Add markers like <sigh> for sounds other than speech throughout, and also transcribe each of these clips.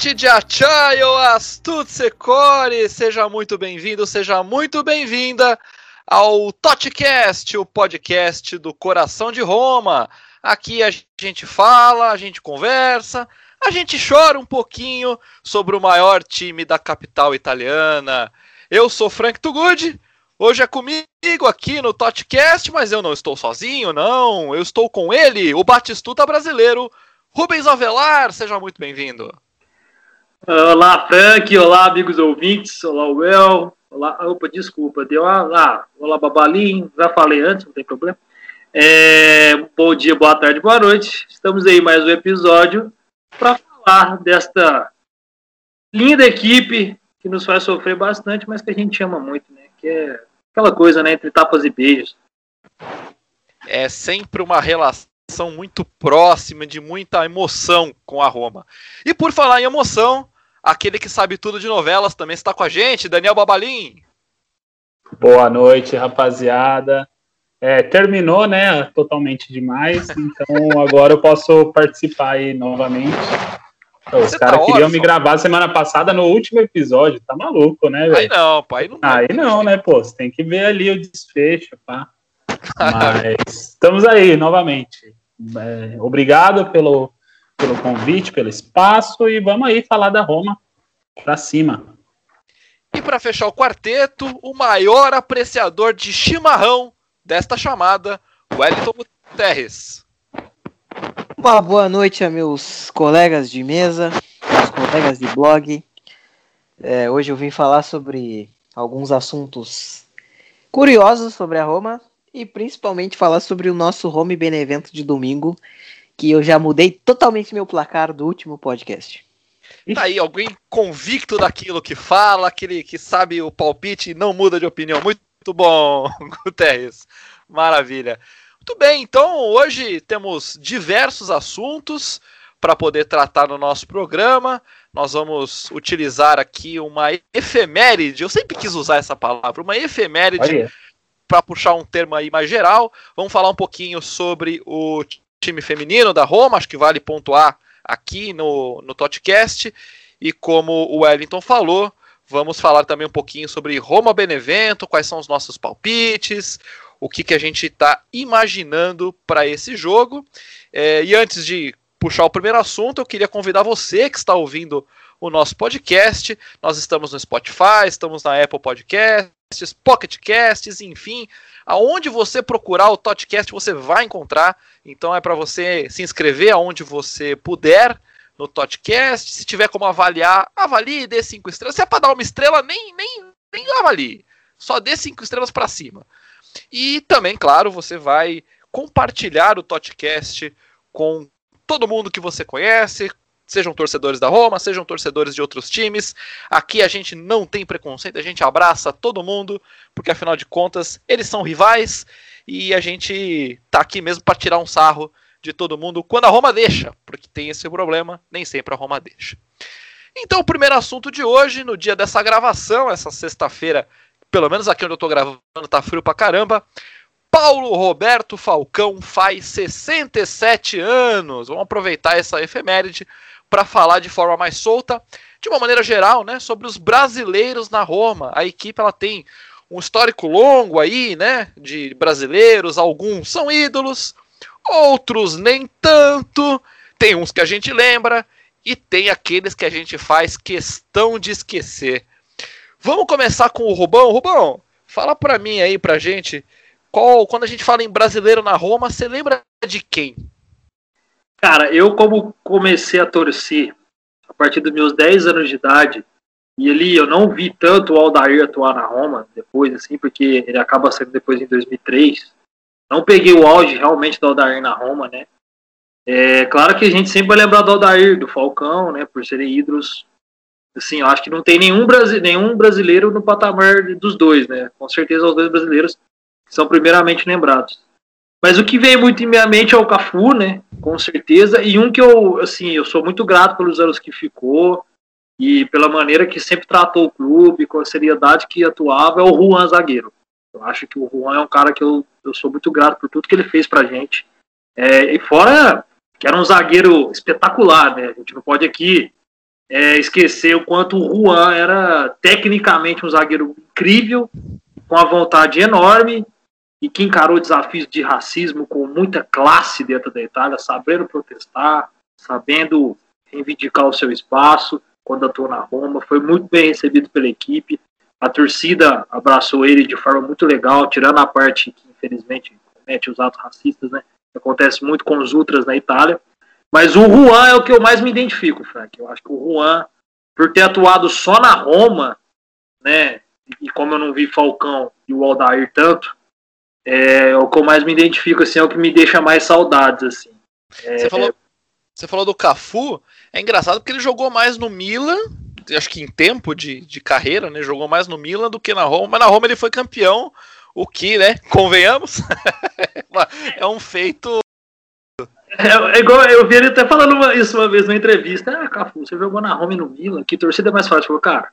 Amici de Achaio, Astutse Core, seja muito bem-vindo, seja muito bem-vinda ao Totcast, o podcast do coração de Roma. Aqui a gente fala, a gente conversa, a gente chora um pouquinho sobre o maior time da capital italiana. Eu sou Frank Tugud, hoje é comigo aqui no Totcast, mas eu não estou sozinho, não. Eu estou com ele, o Batistuta brasileiro, Rubens Avelar, seja muito bem-vindo. Olá, Frank, olá, amigos ouvintes, olá, Well, olá, opa, desculpa, deu lá, olá, Babalim, já falei antes, não tem problema. É, bom dia, boa tarde, boa noite. Estamos aí mais um episódio para falar desta linda equipe que nos faz sofrer bastante, mas que a gente ama muito, né? Que é aquela coisa, né? Entre tapas e beijos. É sempre uma relação muito próxima, de muita emoção com a Roma. E por falar em emoção, aquele que sabe tudo de novelas também está com a gente, Daniel Babalim. Boa noite, rapaziada. É, terminou, né? Totalmente demais. Então <laughs> agora eu posso participar aí novamente. Os caras tá queriam me gravar semana passada no último episódio. Tá maluco, né, velho? Aí não, pai, não. Aí não, né, pô? Você tem que ver ali o desfecho, pá. <laughs> Mas estamos aí novamente. É, obrigado pelo, pelo convite, pelo espaço e vamos aí falar da Roma pra cima. E para fechar o quarteto, o maior apreciador de chimarrão desta chamada, Wellington Guterres. Uma boa noite a meus colegas de mesa, meus colegas de blog. É, hoje eu vim falar sobre alguns assuntos curiosos sobre a Roma e principalmente falar sobre o nosso Home Benevento de domingo, que eu já mudei totalmente meu placar do último podcast. Tá aí, alguém convicto daquilo que fala, aquele que sabe o palpite e não muda de opinião. Muito muito bom, <laughs> Guterres. Maravilha. Muito bem, então hoje temos diversos assuntos para poder tratar no nosso programa. Nós vamos utilizar aqui uma efeméride, eu sempre quis usar essa palavra, uma efeméride para puxar um termo aí mais geral. Vamos falar um pouquinho sobre o time feminino da Roma, acho que vale pontuar aqui no, no podcast. E como o Wellington falou, Vamos falar também um pouquinho sobre Roma Benevento, quais são os nossos palpites, o que, que a gente está imaginando para esse jogo. É, e antes de puxar o primeiro assunto, eu queria convidar você que está ouvindo o nosso podcast. Nós estamos no Spotify, estamos na Apple Podcasts, Pocket Casts, enfim, aonde você procurar o Totcast você vai encontrar. Então é para você se inscrever aonde você puder no Totcast. Se tiver como avaliar, avalie dê cinco estrelas. Se é para dar uma estrela, nem, nem, nem avalie. Só dê cinco estrelas para cima. E também, claro, você vai compartilhar o Totcast com todo mundo que você conhece, sejam torcedores da Roma, sejam torcedores de outros times. Aqui a gente não tem preconceito, a gente abraça todo mundo, porque afinal de contas eles são rivais e a gente tá aqui mesmo para tirar um sarro de todo mundo quando a Roma deixa, porque tem esse problema, nem sempre a Roma deixa. Então, o primeiro assunto de hoje, no dia dessa gravação, essa sexta-feira, pelo menos aqui onde eu tô gravando, tá frio pra caramba. Paulo Roberto Falcão faz 67 anos. Vamos aproveitar essa efeméride para falar de forma mais solta, de uma maneira geral, né, sobre os brasileiros na Roma. A equipe ela tem um histórico longo aí, né, de brasileiros, alguns são ídolos, outros nem tanto. Tem uns que a gente lembra e tem aqueles que a gente faz questão de esquecer. Vamos começar com o Rubão. Rubão, fala pra mim aí, pra gente, qual, quando a gente fala em brasileiro na Roma, você lembra de quem? Cara, eu como comecei a torcer a partir dos meus 10 anos de idade, e ali eu não vi tanto o Aldair atuar na Roma depois, assim, porque ele acaba sendo depois em 2003. Não peguei o auge realmente do Aldair na Roma, né? É claro que a gente sempre vai lembrar do Aldair, do Falcão, né? Por serem ídolos. Assim, eu acho que não tem nenhum, brasi nenhum brasileiro no patamar dos dois, né? Com certeza os dois brasileiros são primeiramente lembrados. Mas o que veio muito em minha mente é o Cafu, né? Com certeza. E um que eu, assim, eu sou muito grato pelos anos que ficou e pela maneira que sempre tratou o clube, com a seriedade que atuava, é o Juan Zagueiro. Eu acho que o Juan é um cara que eu, eu sou muito grato por tudo que ele fez pra gente. É, e fora que era um zagueiro espetacular, né? A gente não pode aqui é, esquecer o quanto o Juan era tecnicamente um zagueiro incrível, com a vontade enorme e que encarou desafios de racismo com muita classe dentro da Itália, sabendo protestar, sabendo reivindicar o seu espaço quando atuou na Roma. Foi muito bem recebido pela equipe. A torcida abraçou ele de forma muito legal, tirando a parte que infelizmente comete os atos racistas, né? Acontece muito com os ultras na Itália. Mas o Juan é o que eu mais me identifico, Frank. Eu acho que o Juan, por ter atuado só na Roma, né? E como eu não vi Falcão e o Aldair tanto, é, o que eu mais me identifico, assim, é o que me deixa mais saudades, assim. É, você, falou, você falou do Cafu, é engraçado porque ele jogou mais no Milan, acho que em tempo de, de carreira, né? Jogou mais no Milan do que na Roma, mas na Roma ele foi campeão, o que, né? <laughs> Convenhamos, <laughs> é um feito é, é, igual, eu vi ele até falando uma, isso uma vez na entrevista. Ah, Cafu, você jogou na Roma e no Milan, que torcida é mais fácil? Falou, cara,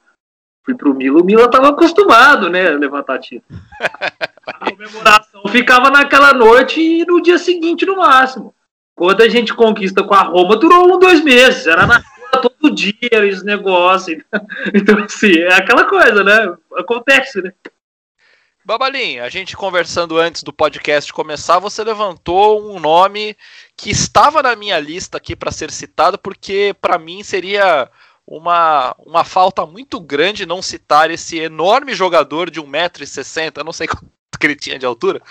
fui pro Milan, o Milan tava acostumado, né, a levantar título. <laughs> A comemoração ficava naquela noite e no dia seguinte no máximo. Quando a gente conquista com a Roma, durou um, dois meses. Era na rua todo dia, esse negócio. <laughs> Então, assim, é aquela coisa, né? Acontece, né? Babalim, a gente conversando antes do podcast começar, você levantou um nome que estava na minha lista aqui para ser citado, porque para mim seria uma, uma falta muito grande não citar esse enorme jogador de 1,60m, não sei quanto que ele tinha de altura.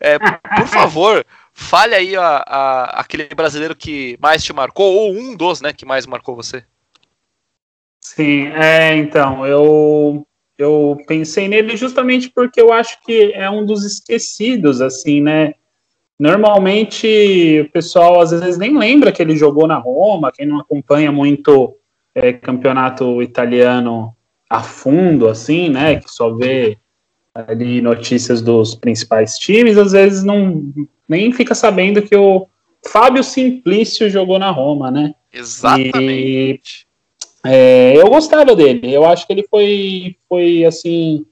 É, por favor, fale aí a, a, aquele brasileiro que mais te marcou, ou um dos né, que mais marcou você. Sim, é, então, eu eu pensei nele justamente porque eu acho que é um dos esquecidos, assim, né? Normalmente o pessoal às vezes nem lembra que ele jogou na Roma, quem não acompanha muito é, campeonato italiano a fundo, assim, né? Que só vê ali notícias dos principais times, às vezes não nem fica sabendo que o Fábio Simplício jogou na Roma, né? Exatamente. É, eu gostava dele. Eu acho que ele foi, foi assim,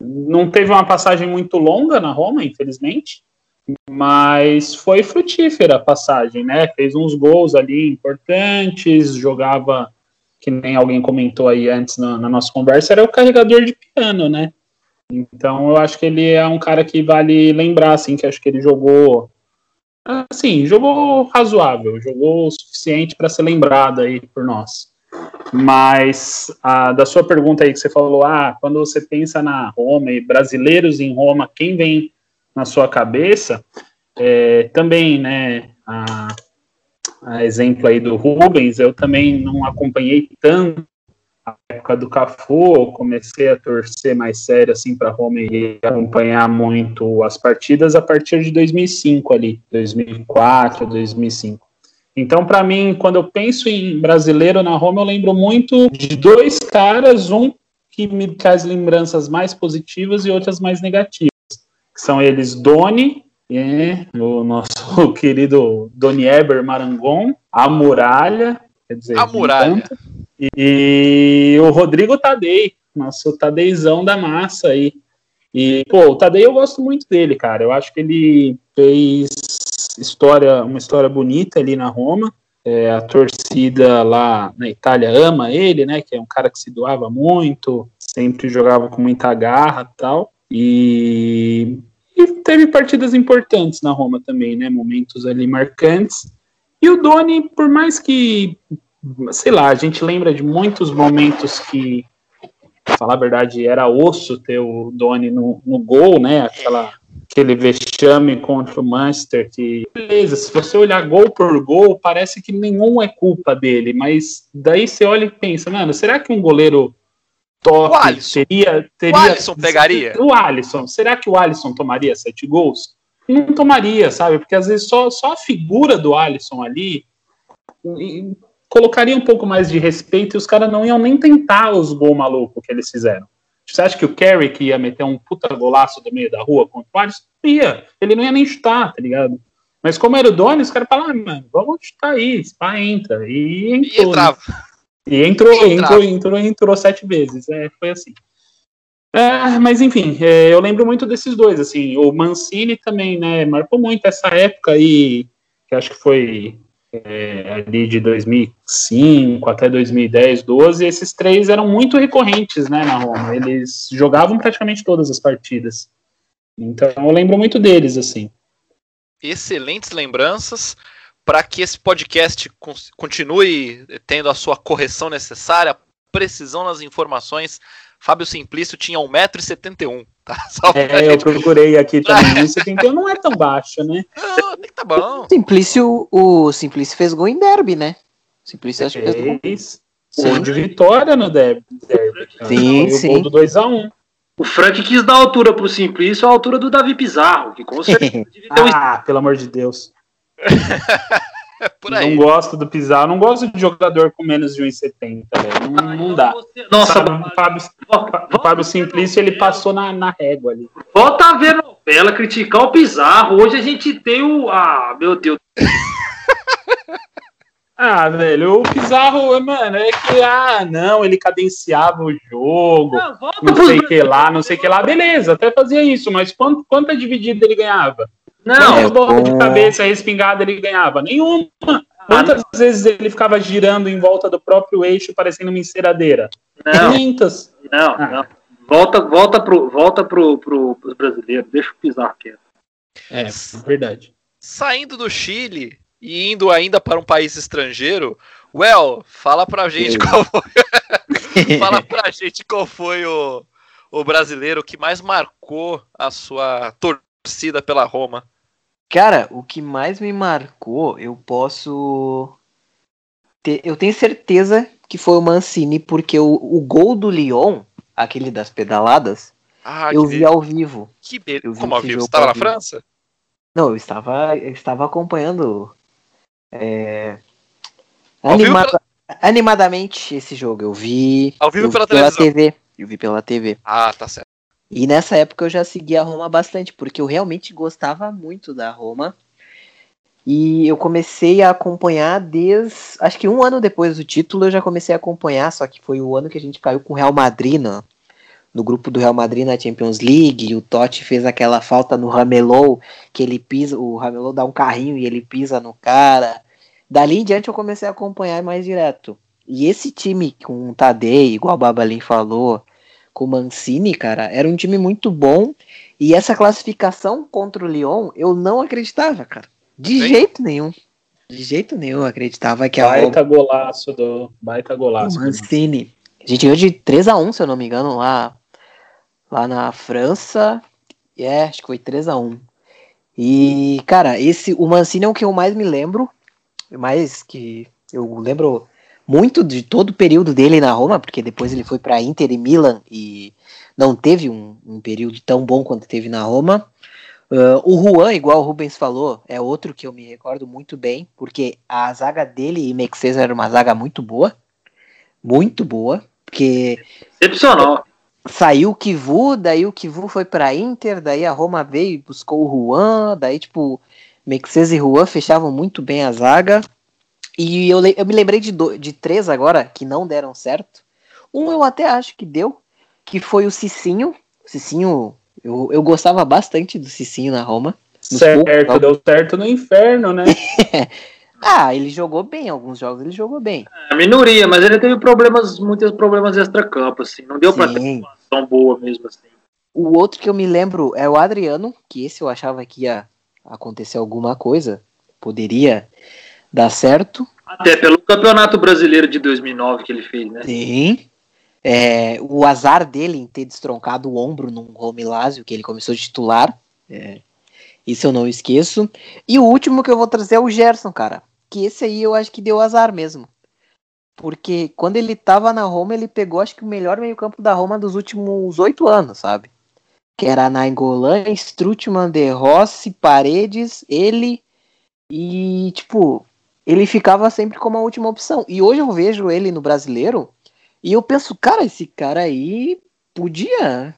não teve uma passagem muito longa na Roma, infelizmente, mas foi frutífera a passagem, né? Fez uns gols ali importantes, jogava, que nem alguém comentou aí antes na, na nossa conversa, era o carregador de piano, né? Então eu acho que ele é um cara que vale lembrar, assim, que acho que ele jogou, assim, jogou razoável, jogou o suficiente para ser lembrado aí por nós. Mas a, da sua pergunta aí que você falou, ah, quando você pensa na Roma e brasileiros em Roma, quem vem na sua cabeça? É, também, né, a, a, exemplo aí do Rubens, eu também não acompanhei tanto a época do Cafu, eu comecei a torcer mais sério assim para Roma e acompanhar muito as partidas a partir de 2005 ali, 2004, 2005. Então, para mim, quando eu penso em brasileiro na Roma, eu lembro muito de dois caras, um que me traz lembranças mais positivas e outras mais negativas. São eles Doni, é, o nosso <laughs> querido Doni Eber Marangon, a Muralha, quer dizer, a Muralha. e, e o Rodrigo Tadei, nosso Tadeizão da massa aí. E, pô, o Tadei eu gosto muito dele, cara. Eu acho que ele fez história, uma história bonita ali na Roma. É, a torcida lá na Itália ama ele, né? Que é um cara que se doava muito, sempre jogava com muita garra tal. E, e teve partidas importantes na Roma também, né? Momentos ali marcantes. E o Doni, por mais que, sei lá, a gente lembra de muitos momentos que, falar a verdade, era osso ter o Doni no, no gol, né? Aquela aquele vexame contra o Manchester, que beleza, se você olhar gol por gol, parece que nenhum é culpa dele, mas daí você olha e pensa, mano, será que um goleiro top o teria, teria... O Alisson pegaria? O Alisson, será que o Alisson tomaria sete gols? Não tomaria, sabe? Porque às vezes só, só a figura do Alisson ali colocaria um pouco mais de respeito e os caras não iam nem tentar os gols malucos que eles fizeram. Você acha que o Carrick ia meter um puta golaço do meio da rua contra o Alisson? Ia. Ele não ia nem chutar, tá ligado? Mas como era o Doni, os caras falaram, ah, mano, vamos chutar aí, Spa entra. E entrou. E, entrava. Né? e entrou, e entrou, entrou, entrou sete vezes. É, foi assim. É, mas enfim, é, eu lembro muito desses dois, assim, o Mancini também, né, marcou muito essa época aí, que acho que foi é, ali de 2005 até 2010, 12, esses três eram muito recorrentes, né, na Roma. Eles jogavam praticamente todas as partidas. Então eu lembro muito deles, assim. Excelentes lembranças para que esse podcast continue tendo a sua correção necessária, precisão nas informações. Fábio Simplício tinha 1,71m. Tá? <laughs> é, eu procurei aqui <laughs> também. 1,71 não é tão baixo, né? Não, nem tá bom. O Simplício, o Simplício fez gol em derby, né? O Simplício acho que fez gol. de vitória no derby. derby sim, sim. O gol do 2x1. O Frank quis dar altura pro Simplício, a altura do Davi Pizarro, que com certeza <laughs> Ah, pelo amor de Deus. <laughs> Não gosto do Pizarro, não gosto de jogador com menos de 1,70, velho. Não, não dá. Nossa, Sabe, o Fábio, o Fábio Simplício, ele passou na, na régua ali. Volta a ver novela, criticar o Pizarro. Hoje a gente tem o. Ah, meu Deus. <laughs> Ah, velho, o Pizarro, mano, é que, ah, não, ele cadenciava o jogo, não, não sei o que lá, não sei o que lá, beleza, até fazia isso, mas quanto, quanta dividida ele ganhava? Não, é, bola de cabeça respingada ele ganhava? Nenhuma. Quantas ah, vezes ele ficava girando em volta do próprio eixo, parecendo uma enceradeira? Não. Muitas. Não, ah. não. Volta, volta, pro, volta pro, pro, pros brasileiros, deixa o Pizarro quieto. É, verdade. Saindo do Chile e indo ainda para um país estrangeiro, Well, fala pra gente qual foi. <laughs> fala pra gente qual foi o, o brasileiro que mais marcou a sua torcida pela Roma. Cara, o que mais me marcou, eu posso. Ter, eu tenho certeza que foi o Mancini, porque o, o gol do Lyon, aquele das pedaladas, ah, eu vi ao vivo. Que beleza. Como ao vivo? Você estava na França? Não, eu estava, eu estava acompanhando é, animada, pela... animadamente esse jogo. Eu vi. Ao vivo pela, pela TV. Eu vi pela TV. Ah, tá certo. E nessa época eu já seguia a Roma bastante, porque eu realmente gostava muito da Roma. E eu comecei a acompanhar desde. Acho que um ano depois do título eu já comecei a acompanhar, só que foi o ano que a gente caiu com o Real Madrid no, no grupo do Real Madrid na Champions League. O Totti fez aquela falta no Ramelou, que ele pisa, o Ramelou dá um carrinho e ele pisa no cara. Dali em diante eu comecei a acompanhar mais direto. E esse time com o Tadei, igual o Babalin falou, com o Mancini, cara, era um time muito bom. E essa classificação contra o Lyon, eu não acreditava, cara. De Sim. jeito nenhum. De jeito nenhum eu acreditava que a Baita golaço do. Baita golaço. O Mancini. A gente ganhou de 3 a 1 se eu não me engano, lá, lá na França. É, acho que foi 3 a 1 E, cara, esse, o Mancini é o que eu mais me lembro. Mais que eu lembro muito de todo o período dele na Roma, porque depois ele foi para Inter e Milan e não teve um, um, período tão bom quanto teve na Roma. Uh, o Juan, igual o Rubens falou, é outro que eu me recordo muito bem, porque a zaga dele e Mexes era uma zaga muito boa, muito boa, porque excepcional. Saiu o Kivu, daí o Kivu foi para Inter, daí a Roma veio e buscou o Juan, daí tipo Mexes e Juan fechavam muito bem a zaga. E eu, eu me lembrei de, do, de três agora que não deram certo. Um eu até acho que deu, que foi o Cicinho. O Cicinho, eu, eu gostava bastante do Cicinho na Roma. Certo, poucos, deu certo no inferno, né? <laughs> ah, ele jogou bem alguns jogos, ele jogou bem. É, minoria, mas ele teve problemas, muitos problemas extra-campo, assim. Não deu pra Sim. ter uma tão boa mesmo, assim. O outro que eu me lembro é o Adriano, que esse eu achava que ia acontecer alguma coisa. Poderia dar certo. Até pelo Campeonato Brasileiro de 2009 que ele fez, né? Sim. É, o azar dele em ter destroncado o ombro num Romilásio, que ele começou a titular. É, isso eu não esqueço. E o último que eu vou trazer é o Gerson, cara. Que esse aí eu acho que deu azar mesmo. Porque quando ele tava na Roma, ele pegou, acho que o melhor meio-campo da Roma dos últimos oito anos, sabe? Que era Nainggolan, Strutman, De Rossi, Paredes, ele e, tipo, ele ficava sempre como a última opção. E hoje eu vejo ele no brasileiro e eu penso, cara, esse cara aí podia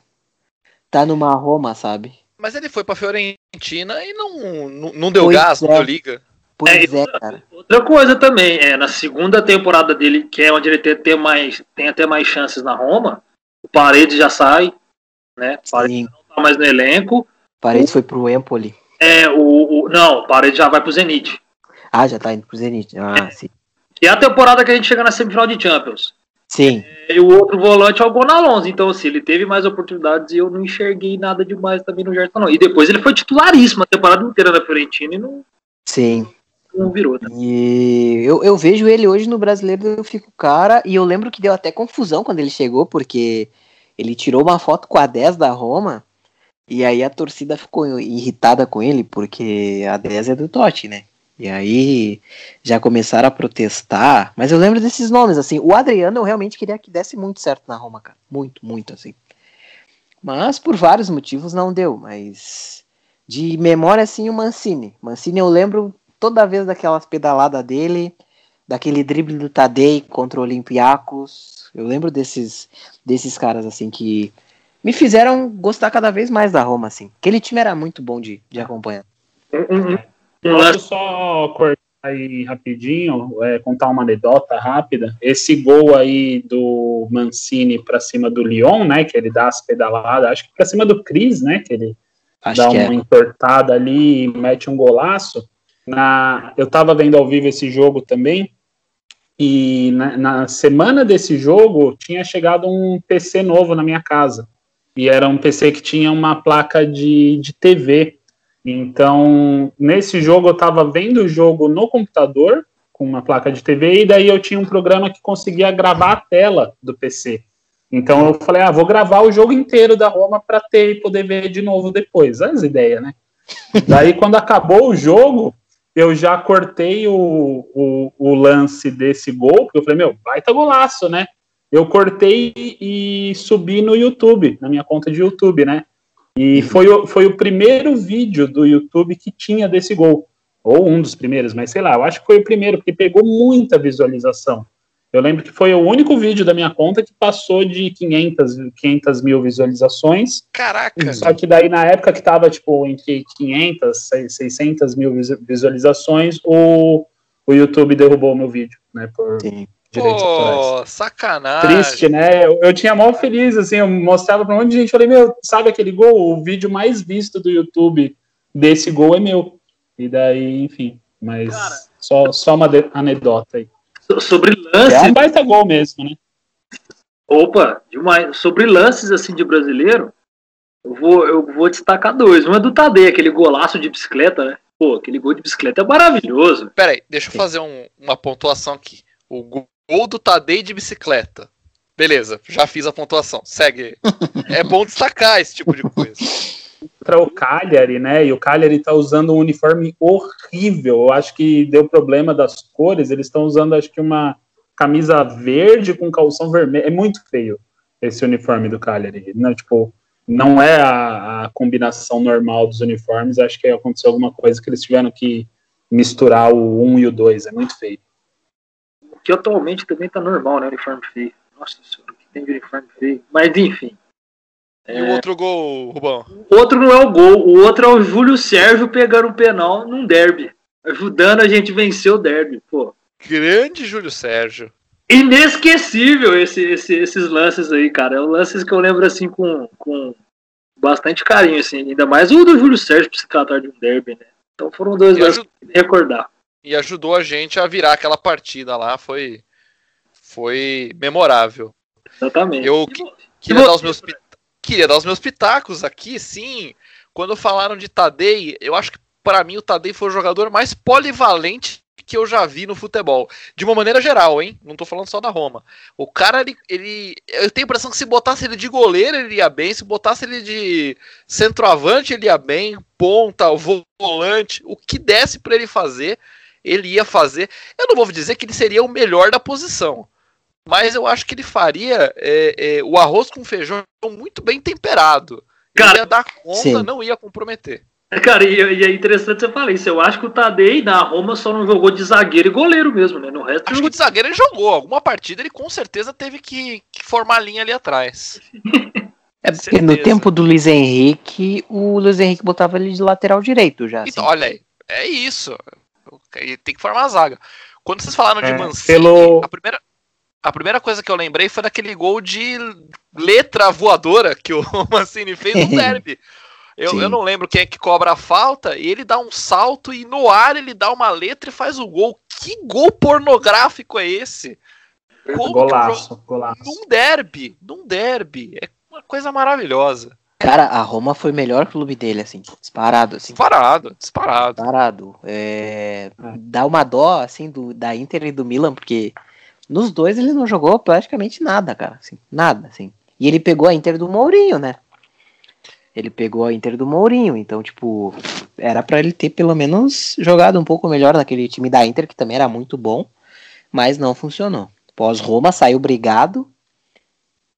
tá numa Roma, sabe? Mas ele foi pra Fiorentina e não, não, não deu pois gás, é. não deu liga. Pois é, é, cara. Outra coisa também, é, na segunda temporada dele, que é onde ele tem, tem, mais, tem até mais chances na Roma, o Paredes já sai, né? Paredes Sim. não tá mais no elenco. Paredes o, foi pro Empoli. É, o, o, não, o Paredes já vai pro Zenit. Ah, já tá indo pro Zenit. Ah, sim. E é a temporada que a gente chega na semifinal de Champions. Sim. E o outro volante é o Gonalons. Então, assim, ele teve mais oportunidades e eu não enxerguei nada demais também no Gerson, não. E depois ele foi titularíssimo a temporada inteira na Fiorentina e não, Sim. não virou. Tá? E eu, eu vejo ele hoje no brasileiro, eu fico cara, e eu lembro que deu até confusão quando ele chegou, porque ele tirou uma foto com a 10 da Roma, e aí a torcida ficou irritada com ele, porque a 10 é do Totti, né? E aí já começaram a protestar, mas eu lembro desses nomes, assim, o Adriano eu realmente queria que desse muito certo na Roma, cara, muito, muito, assim. Mas por vários motivos não deu, mas de memória, assim, o Mancini. Mancini eu lembro toda vez daquelas pedaladas dele, daquele drible do Tadei contra o Olympiacos. Eu lembro desses, desses caras, assim, que me fizeram gostar cada vez mais da Roma, assim. Aquele time era muito bom de, de acompanhar. Um, um, Posso só cortar aí rapidinho, é, contar uma anedota rápida. Esse gol aí do Mancini para cima do Lyon, né? Que ele dá as pedaladas, acho que para cima do Cris, né? Que ele Acho dá que uma é. entortada ali e mete um golaço. Na, eu estava vendo ao vivo esse jogo também. E na, na semana desse jogo tinha chegado um PC novo na minha casa. E era um PC que tinha uma placa de, de TV. Então, nesse jogo eu estava vendo o jogo no computador, com uma placa de TV, e daí eu tinha um programa que conseguia gravar a tela do PC. Então eu falei, ah, vou gravar o jogo inteiro da Roma para ter e poder ver de novo depois. As ideias, né? <laughs> daí, quando acabou o jogo, eu já cortei o, o, o lance desse gol, porque eu falei, meu, baita golaço, né? Eu cortei e subi no YouTube, na minha conta de YouTube, né? E foi o, foi o primeiro vídeo do YouTube que tinha desse gol. Ou um dos primeiros, mas sei lá, eu acho que foi o primeiro, porque pegou muita visualização. Eu lembro que foi o único vídeo da minha conta que passou de 500, 500 mil visualizações. Caraca! Só que daí, na época que tava, tipo, entre 500, 600 mil visu- visualizações, o, o YouTube derrubou o meu vídeo, né, por Sim. Direitos autorais. Pô, sacanagem. Triste, né? Eu, eu tinha mó feliz, assim, eu mostrava pra um monte de gente, falei, meu, sabe aquele gol? O vídeo mais visto do YouTube desse gol é meu. E daí, enfim, mas Cara. só, só uma de- anedota aí. So- Sobre É lance, um baita gol mesmo, né? opa, demais. Sobre lances assim de brasileiro, eu vou, eu vou destacar dois. Um é do Tadei, aquele golaço de bicicleta, né? Pô, aquele gol de bicicleta é maravilhoso. Pera aí, deixa eu fazer um- uma pontuação aqui. O gol do Tadei de bicicleta. Beleza, já fiz a pontuação. Segue. é bom destacar esse tipo de coisa. Para o Cagliari, né? E o Cagliari tá usando um uniforme horrível. Eu acho que deu problema das cores. Eles estão usando, acho que uma camisa verde com calção vermelho. É muito feio esse uniforme do Cagliari. Não, tipo, não é a, a combinação normal dos uniformes. Acho que aconteceu alguma coisa que eles tiveram que misturar o 1 e o 2. É muito feio. Que atualmente também tá normal, né? Uniforme feio. Nossa senhora, o que tem de uniforme feio. Mas enfim. E o outro gol, Rubão? O outro não é o gol, o outro é o Júlio Sérgio pegando um penal num derby. Ajudando a gente vencer o derby, pô. Grande Júlio Sérgio. Inesquecível esse, esse- esses lances aí, cara. É um lances que eu lembro assim com, com bastante carinho, assim. Ainda mais o do Júlio Sérgio pra se tratar de um derby, né? Então foram dois lances aju- pra recordar. E ajudou a gente a virar aquela partida lá. Foi, foi memorável. Exatamente. Eu que- queria dar os meus pit- queria dar os meus pitacos aqui, sim. Quando falaram de Tadei, eu acho que para mim o Tadei foi o jogador mais polivalente que eu já vi no futebol. De uma maneira geral, hein? Não tô falando só da Roma. O cara, ele, ele- Eu tenho a impressão que se botasse ele de goleiro, ele ia bem. Se botasse ele de centroavante, ele ia bem. Ponta, volante. O que desse para ele fazer, ele ia fazer. Eu não vou dizer que ele seria o melhor da posição. Mas eu acho que ele faria é, é, o arroz com feijão muito bem temperado. Ele Cara, ia dar conta, sim. não ia comprometer. Cara, e, e é interessante você falar isso. Eu acho que o Tadei na Roma só não jogou de zagueiro e goleiro mesmo, né? No resto Acho que de zagueiro ele jogou. Alguma partida ele com certeza teve que, que formar linha ali atrás. É porque no tempo do Luiz Henrique, o Luiz Henrique botava ele de lateral direito já. Então, assim. olha aí. É isso. Ele Tem que formar a zaga. Quando vocês falaram de É, Mancini, pelo- a, primeira, a primeira coisa que eu lembrei foi daquele gol de letra voadora que o <laughs> Mancini fez no <laughs> derby. Eu, eu, não lembro quem é que cobra a falta, e ele dá um salto e no ar ele dá uma letra e faz o gol. Que gol pornográfico é esse? Como golaço, golaço. Num derby, num derby. É uma coisa maravilhosa. Cara, a Roma foi o melhor clube dele, assim, disparado, assim. Disparado, disparado. Disparado. É, dá uma dó, assim, do, da Inter e do Milan, porque nos dois ele não jogou praticamente nada, cara, assim, nada, assim. E ele pegou a Inter do Mourinho, né? Ele pegou a Inter do Mourinho, então, tipo, era para ele ter pelo menos jogado um pouco melhor naquele time da Inter, que também era muito bom, mas não funcionou. Pós-Roma saiu brigado.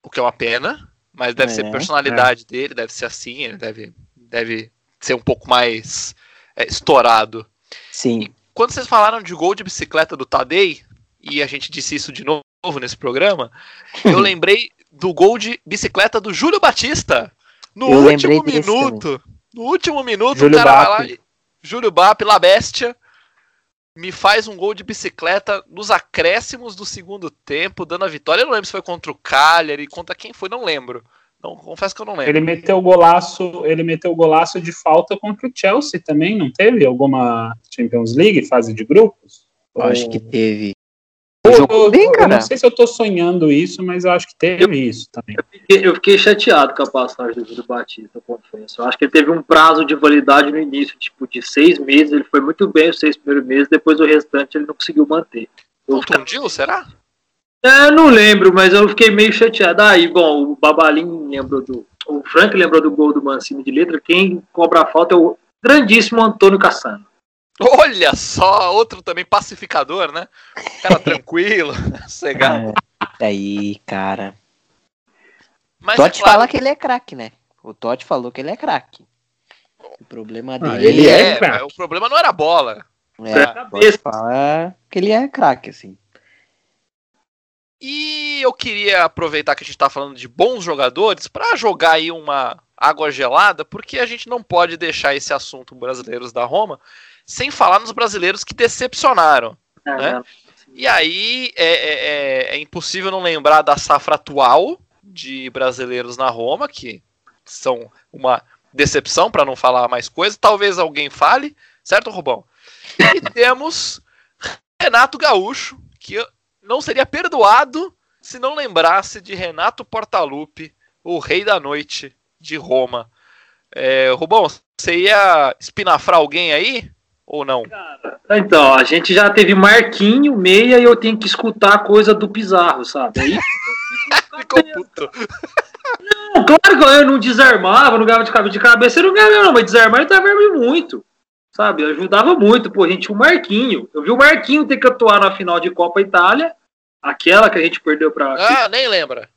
O que é uma pena, mas deve é, ser personalidade é. dele, deve ser assim, ele deve, deve ser um pouco mais é, estourado. Sim. E quando vocês falaram de gol de bicicleta do Tadei, e a gente disse isso de novo nesse programa, <laughs> eu lembrei do gol de bicicleta do Júlio Batista. No eu último minuto. No último minuto, Júlio o cara Bap. vai lá. Júlio Bap, La Bestia, me faz um gol de bicicleta nos acréscimos do segundo tempo, dando a vitória. Eu não lembro se foi contra o Cagliari, contra quem foi, não lembro. Não, confesso que eu não lembro. Ele meteu o golaço, ele meteu o golaço de falta contra o Chelsea também, não teve alguma Champions League, fase de grupos? Eu acho que teve. Eu, bem, eu, não sei se eu tô sonhando isso, mas eu acho que teve eu, isso também. Eu fiquei, eu fiquei, chateado com a passagem do Batista, confesso. Eu acho que ele teve um prazo de validade no início, tipo, de seis meses. Ele foi muito bem os seis primeiros meses, depois o restante ele não conseguiu manter. Contundiu, será? É, não lembro, mas eu fiquei meio chateado. Aí, bom, o Babalim lembrou do. O Frank lembrou do gol do Mancini de letra. Quem cobra a falta é o grandíssimo Antônio Cassano. Olha só, outro também pacificador, né? Cara tranquilo, <laughs> cegado. É, aí, cara. Mas Totti é claro... fala que ele é craque, né? O Totti falou que ele é craque. O problema ah, dele ah, ele é, é O problema não era a bola. É, é Totti fala que ele é craque, assim. E eu queria aproveitar que a gente tá falando de bons jogadores para jogar aí uma água gelada, porque a gente não pode deixar esse assunto brasileiros da Roma sem falar nos brasileiros que decepcionaram. É, né? E aí é, é, é, é, impossível não lembrar da safra atual de brasileiros na Roma, que são uma decepção, para não falar mais coisa. Talvez alguém fale, certo, Rubão? E <laughs> temos Renato Gaúcho, que não seria perdoado se não lembrasse de Renato Portaluppi, o rei da noite de Roma. É, Rubão, você ia espinafrar alguém aí? Ou não? Então, a gente já teve Marquinho, meia, e eu tenho que escutar a coisa do Pizarro, sabe? Aí. <laughs> Ficou puto. Não, claro que eu não desarmava, não ganhava de cabeça de cabeça, eu não ganhava, não, mas desarmar eu tava muito. Sabe? Ajudava muito. Pô, a gente, o Marquinho. Eu vi o Marquinho ter que atuar na final de Copa Itália, aquela que a gente perdeu pra. Ah, nem lembra.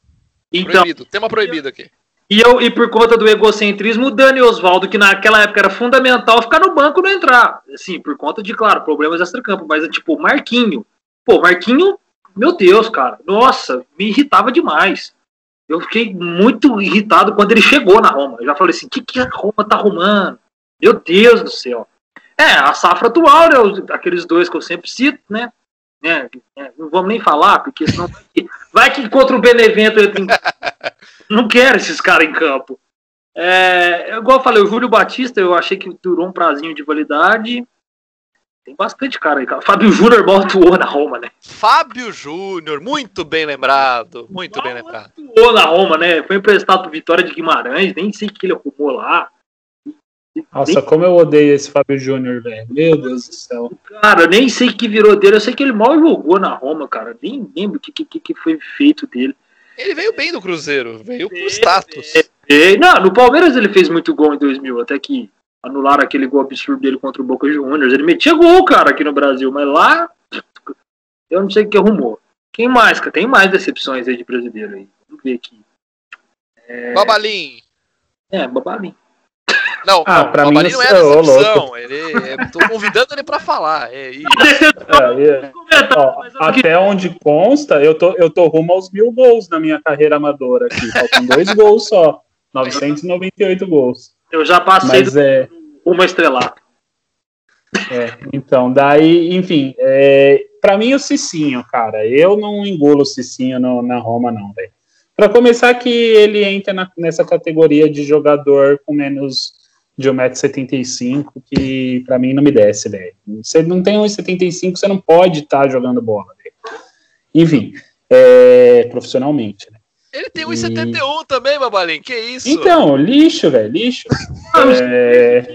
Então, proibido, tema proibido aqui. E, eu, e por conta do egocentrismo, o Dani Osvaldo, que naquela época era fundamental ficar no banco não entrar. Assim, por conta de, claro, problemas extra-campo. Mas é tipo, Marquinho. Pô, Marquinho, meu Deus, cara. Nossa, me irritava demais. Eu fiquei muito irritado quando ele chegou na Roma. Eu já falei assim: o que, que a Roma tá arrumando? Meu Deus do céu. É, a safra atual, né? Aqueles dois que eu sempre cito, né? É, é, não vamos nem falar, porque senão vai que contra o Benevento eu tenho, <laughs> não quero esses caras em campo. É, igual eu falei, o Júlio Batista, eu achei que durou um prazinho de validade. Tem bastante cara aí, cara. Fábio Júnior mal atuou na Roma, né? Fábio Júnior, muito bem lembrado. Muito mal bem lembrado. Atuou na Roma, né? Foi emprestado pro Vitória de Guimarães, nem sei o que ele arrumou lá. Nossa, como eu odeio esse Fábio Júnior, velho. Meu Deus do céu. Cara, eu nem sei o que virou dele. Eu sei que ele mal jogou na Roma, cara. Nem lembro o que, que, que foi feito dele. Ele veio bem do Cruzeiro, veio com status. É, é, não, no Palmeiras ele fez muito gol em 2000, até que anularam aquele gol absurdo dele contra o Boca Juniors. Ele metia gol, cara, aqui no Brasil, mas lá eu não sei o que arrumou. Quem mais, cara? Tem mais decepções aí de brasileiro aí. Vamos ver aqui. É... Babalim. É, Babalim. Não, ah, não, pra mim não é decepção. Ele, tô convidando ele para falar. É, e... é, é. Ó, até onde consta, eu tô, eu tô rumo aos mil gols na minha carreira amadora aqui. Faltam dois gols só. 998 gols. Eu já passei Mas, é... uma estrelada. É, então, daí, enfim, é, para mim o Cicinho, cara, eu não engulo o Cicinho no, na Roma, não, velho. Para começar, que ele entra na, nessa categoria de jogador com menos de 1,75m que para mim não me desce, velho. Você não tem 1,75m, você não pode estar tá jogando bola, velho. Enfim, é, profissionalmente, né? Ele tem 1,71 e... também, Babalim, que isso? Então, lixo, velho, lixo. é...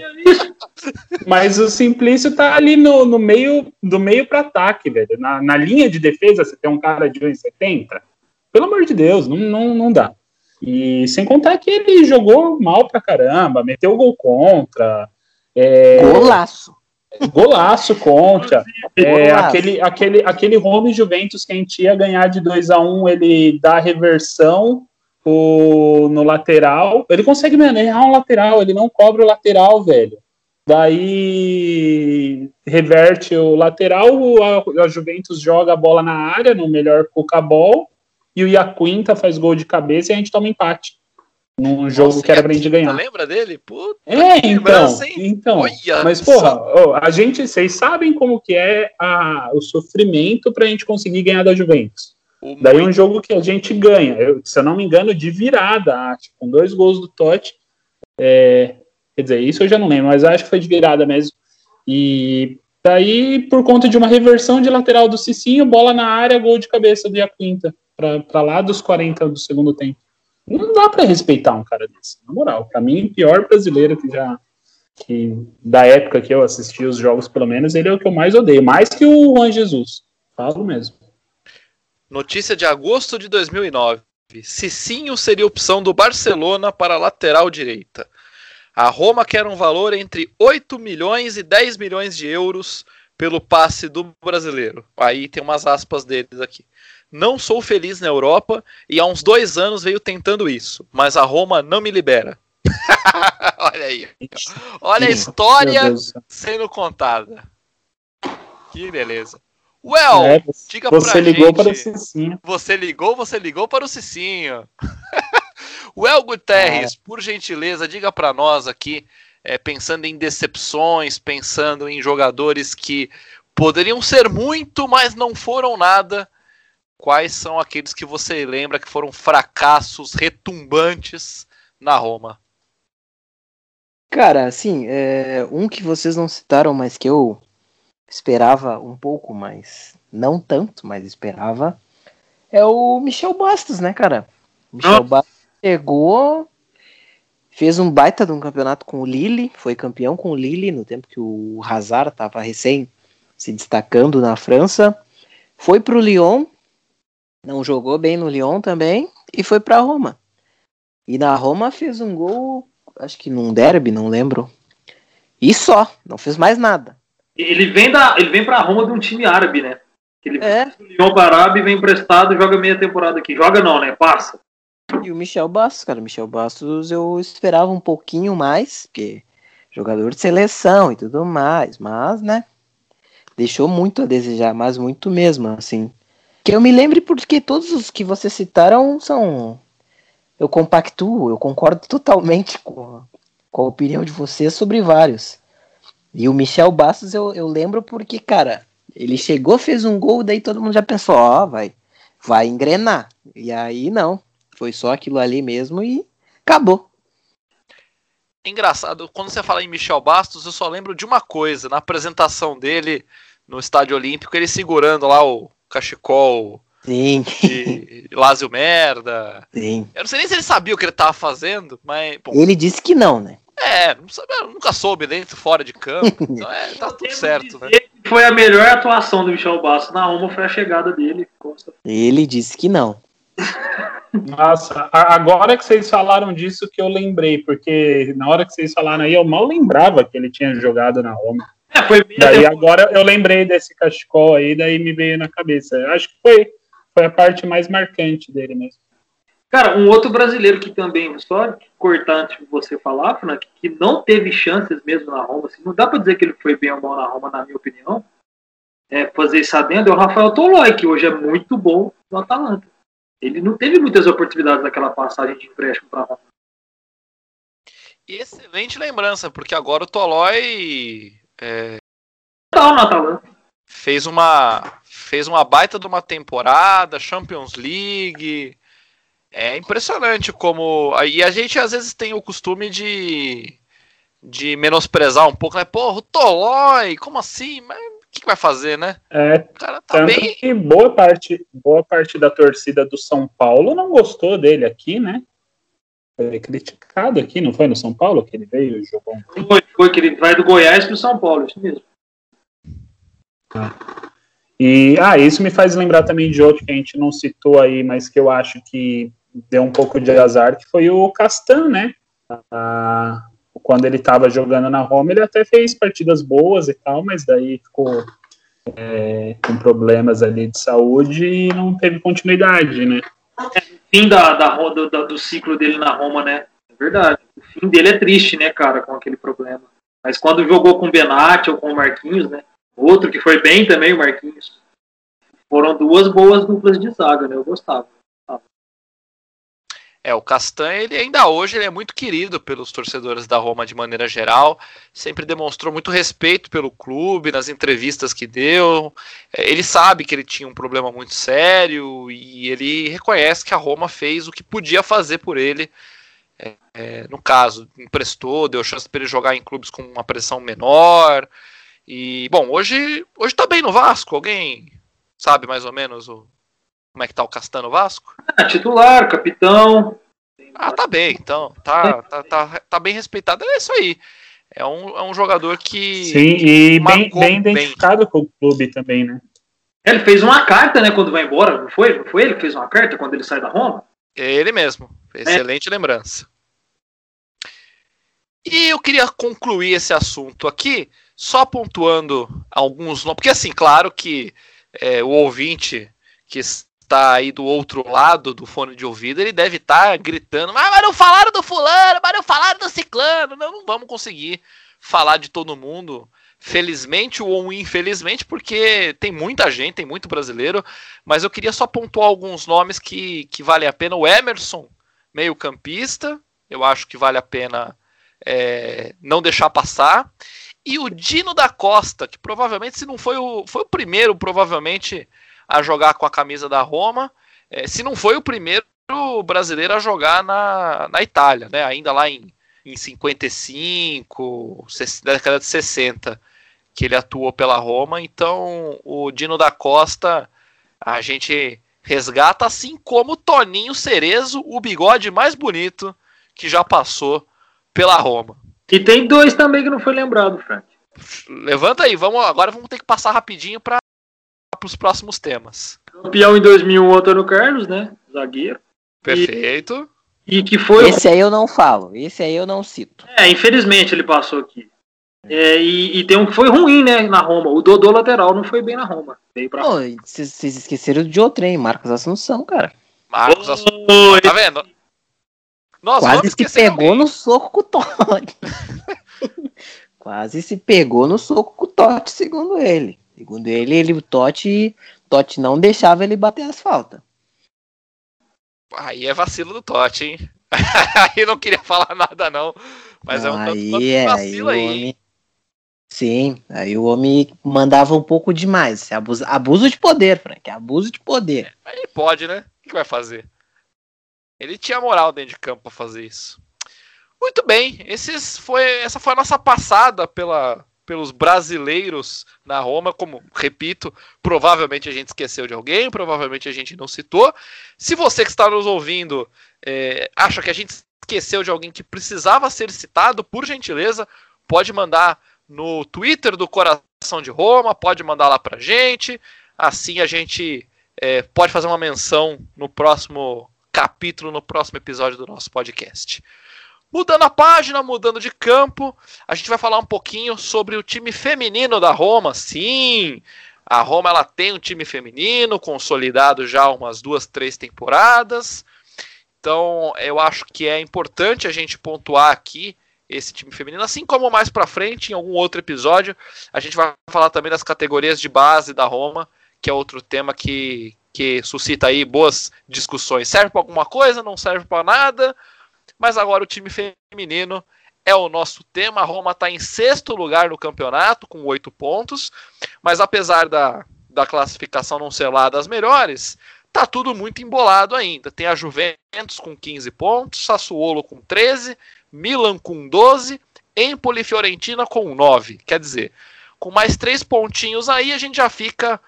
Mas o Simplício tá ali no, no meio do meio para ataque, velho. Na, na linha de defesa, você tem um cara de 1,70. Pelo amor de Deus, não, não, não dá. E sem contar que ele jogou mal pra caramba, meteu gol contra. É, golaço. Golaço contra. É, aquele, aquele, aquele home Juventus que a gente ia ganhar de 2 a 1 um, ele dá reversão o, no lateral. Ele consegue errar um lateral, ele não cobra o lateral, velho. Daí reverte o lateral, a, a Juventus joga a bola na área, no melhor Cucabol e o Iaquinta faz gol de cabeça e a gente toma empate. Num jogo Nossa, que era pra gente ganhar. Lembra dele? Puta é, então. então mas, porra, oh, a gente, vocês sabem como que é a, o sofrimento pra gente conseguir ganhar da Juventus. O Daí muito... um jogo que a gente ganha, eu, se eu não me engano, de virada, acho, com dois gols do Totti. É, quer dizer, isso eu já não lembro, mas acho que foi de virada mesmo. E daí, por conta de uma reversão de lateral do Cicinho, bola na área, gol de cabeça do Iaquinta para lá dos 40 do segundo tempo. Não dá para respeitar um cara desse, na moral. Para mim, o pior brasileiro que já. Que, da época que eu assisti os jogos, pelo menos, ele é o que eu mais odeio. Mais que o Juan Jesus. Falo mesmo. Notícia de agosto de 2009. Cicinho seria opção do Barcelona para lateral direita. A Roma quer um valor entre 8 milhões e 10 milhões de euros pelo passe do brasileiro. Aí tem umas aspas deles aqui. Não sou feliz na Europa e há uns dois anos veio tentando isso, mas a Roma não me libera. <laughs> Olha aí. Olha a história sendo contada. Que beleza. Well, é, diga você pra ligou gente. para o Cicinho. Você ligou, você ligou para o Cicinho. <laughs> well, Guterres, é. por gentileza, diga para nós aqui, é, pensando em decepções, pensando em jogadores que poderiam ser muito, mas não foram nada quais são aqueles que você lembra que foram fracassos retumbantes na Roma? Cara, assim, é, um que vocês não citaram, mas que eu esperava um pouco mais, não tanto, mas esperava, é o Michel Bastos, né, cara? Michel ah. Bastos chegou, fez um baita de um campeonato com o Lille, foi campeão com o Lille no tempo que o Hazard estava recém se destacando na França, foi pro Lyon, não jogou bem no Lyon também e foi para Roma. E na Roma fez um gol, acho que num derby, não lembro. E só, não fez mais nada. Ele vem da, ele vem para Roma de um time árabe, né? Ele é. do Lyon para Árabe, vem emprestado e joga meia temporada aqui. Joga não, né? Passa. E o Michel Bastos, cara, o Michel Bastos eu esperava um pouquinho mais, porque jogador de seleção e tudo mais, mas, né? Deixou muito a desejar, mas muito mesmo, assim. Que eu me lembre porque todos os que vocês citaram são. Eu compactuo, eu concordo totalmente com, com a opinião de vocês sobre vários. E o Michel Bastos eu, eu lembro porque, cara, ele chegou, fez um gol, daí todo mundo já pensou, ó, oh, vai, vai engrenar. E aí não, foi só aquilo ali mesmo e acabou. Engraçado, quando você fala em Michel Bastos, eu só lembro de uma coisa, na apresentação dele no Estádio Olímpico, ele segurando lá o, cachecol Sim. de Lázio Merda. Sim. Eu não sei nem se ele sabia o que ele estava fazendo, mas. Bom, ele disse que não, né? É, nunca soube dentro, fora de campo. <laughs> Então é, tá tudo certo, né? Foi a melhor atuação do Michel Bastos na Roma, foi a chegada dele. Ele disse que não. Nossa, agora que vocês falaram disso que eu lembrei, porque na hora que vocês falaram aí, eu mal lembrava que ele tinha jogado na Roma. É, <laughs> foi daí agora eu lembrei desse cachecol aí, daí me veio na cabeça. Eu acho que foi, foi a parte mais marcante dele mesmo. Cara, um outro brasileiro que também, só cortar antes de você falar, Fran, que não teve chances mesmo na Roma, assim, não dá para dizer que ele foi bem ou mal na Roma, na minha opinião, é, fazer isso adendo, é o Rafael Tolói, que hoje é muito bom no Atalanta. Ele não teve muitas oportunidades naquela passagem de empréstimo para Roma. Excelente lembrança, porque agora o Tolói é, fez uma fez uma baita de uma temporada, Champions League. É impressionante como e a gente às vezes tem o costume de de menosprezar um pouco, né? Porra, o Tolói, como assim? Mas o que, que vai fazer, né? É, o cara tá tanto bem. que boa parte, boa parte da torcida do São Paulo não gostou dele aqui, né? Foi criticado aqui, não foi no São Paulo que ele veio e jogou um Foi, foi que ele vai do Goiás pro São Paulo, isso mesmo. Ah. E ah, isso me faz lembrar também de outro que a gente não citou aí, mas que eu acho que deu um pouco de azar, que foi o Castan, né? Ah, quando ele estava jogando na Roma, ele até fez partidas boas e tal, mas daí ficou é, com problemas ali de saúde e não teve continuidade, né? Fim da, da, do, do ciclo dele na Roma, né? É verdade. O fim dele é triste, né, cara, com aquele problema. Mas quando jogou com o Benatti ou com o Marquinhos, né? Outro que foi bem também, o Marquinhos. Foram duas boas duplas de zaga, né? Eu gostava. É, o Castanha, ele ainda hoje ele é muito querido pelos torcedores da Roma de maneira geral, sempre demonstrou muito respeito pelo clube nas entrevistas que deu. É, ele sabe que ele tinha um problema muito sério e ele reconhece que a Roma fez o que podia fazer por ele. É, é, no caso, emprestou, deu chance para ele jogar em clubes com uma pressão menor. E, bom, hoje, hoje tá bem no Vasco. Alguém sabe mais ou menos o, como é que tá o Castano Vasco? É, titular, capitão. Ah, tá bem, então. Tá, tá, tá, tá bem respeitado. É isso aí. É um, é um jogador que. Sim, e bem, bem identificado bem. com o clube também, né? Ele fez uma carta, né, quando vai embora, não foi? Não foi ele que fez uma carta quando ele sai da Roma? É ele mesmo. Excelente é. lembrança. E eu queria concluir esse assunto aqui, só pontuando alguns nomes, porque assim, claro que é, o ouvinte que está aí do outro lado do fone de ouvido, ele deve estar tá gritando: mas, não falaram do fulano, mas não falaram do ciclano. Não, não vamos conseguir falar de todo mundo, felizmente ou infelizmente, porque tem muita gente, tem muito brasileiro, mas eu queria só pontuar alguns nomes que, que valem a pena. O Emerson, meio campista, eu acho que vale a pena é, não deixar passar. E o Dino da Costa, que provavelmente, se não foi o, foi o primeiro, provavelmente a jogar com a camisa da Roma, é, se não foi o primeiro brasileiro a jogar na, na Itália, né? Ainda lá em, em 55, década de 60, que ele atuou pela Roma. Então, o Dino da Costa, a gente resgata, assim como o Toninho Cerezo, o bigode mais bonito que já passou pela Roma. E tem dois também que não foi lembrado, Frank. Levanta aí, vamos agora vamos ter que passar rapidinho para os próximos temas. Campeão em 2001, Antônio Carlos, né? Zagueiro. Perfeito. E, e que foi. Esse aí eu não falo, esse aí eu não cito. É, infelizmente ele passou aqui. É, e, e, tem um que foi ruim, né, na Roma. O Dodô lateral não foi bem na Roma. Veio pra... Vocês esqueceram de outro, hein? Marcos Assunção, cara. Marcos Assunção. Tá vendo? Nossa, Quase se pegou alguém. no soco com o Totti. <laughs> Quase se pegou no soco com o Totti, segundo ele. Segundo ele, ele o Totti, Totti não deixava ele bater as faltas. Aí é vacilo do Totti, hein? <laughs> aí não queria falar nada, não. Mas não, é um aí, tanto é, vacilo aí. aí. Homem... Sim, aí o homem mandava um pouco demais. Abuso, abuso de poder, Frank. Abuso de poder. Aí pode, né? O que vai fazer? Ele tinha moral dentro de campo para fazer isso. Muito bem, esses foi, essa foi a nossa passada pela, pelos brasileiros na Roma, como repito, provavelmente a gente esqueceu de alguém, provavelmente a gente não citou. Se você que está nos ouvindo é, acha que a gente esqueceu de alguém que precisava ser citado, por gentileza, pode mandar no Twitter do Coração de Roma, pode mandar lá pra gente. Assim a gente é, pode fazer uma menção no próximo capítulo, no próximo episódio do nosso podcast. Mudando a página, mudando de campo, a gente vai falar um pouquinho sobre o time feminino da Roma. Sim, a Roma ela tem um time feminino consolidado já há umas duas, três temporadas. Então, eu acho que é importante a gente pontuar aqui esse time feminino, assim como mais para frente em algum outro episódio, a gente vai falar também das categorias de base da Roma, que é outro tema que, que suscita aí boas discussões. Serve para alguma coisa? Não serve para nada? Mas agora o time feminino é o nosso tema. A Roma está em sexto lugar no campeonato, com oito pontos. Mas apesar da, da classificação não ser lá das melhores, tá tudo muito embolado ainda. Tem a Juventus com 15 pontos, Sassuolo com 13, Milan com 12, Empoli e Fiorentina com 9. Quer dizer, com mais três pontinhos aí, a gente já fica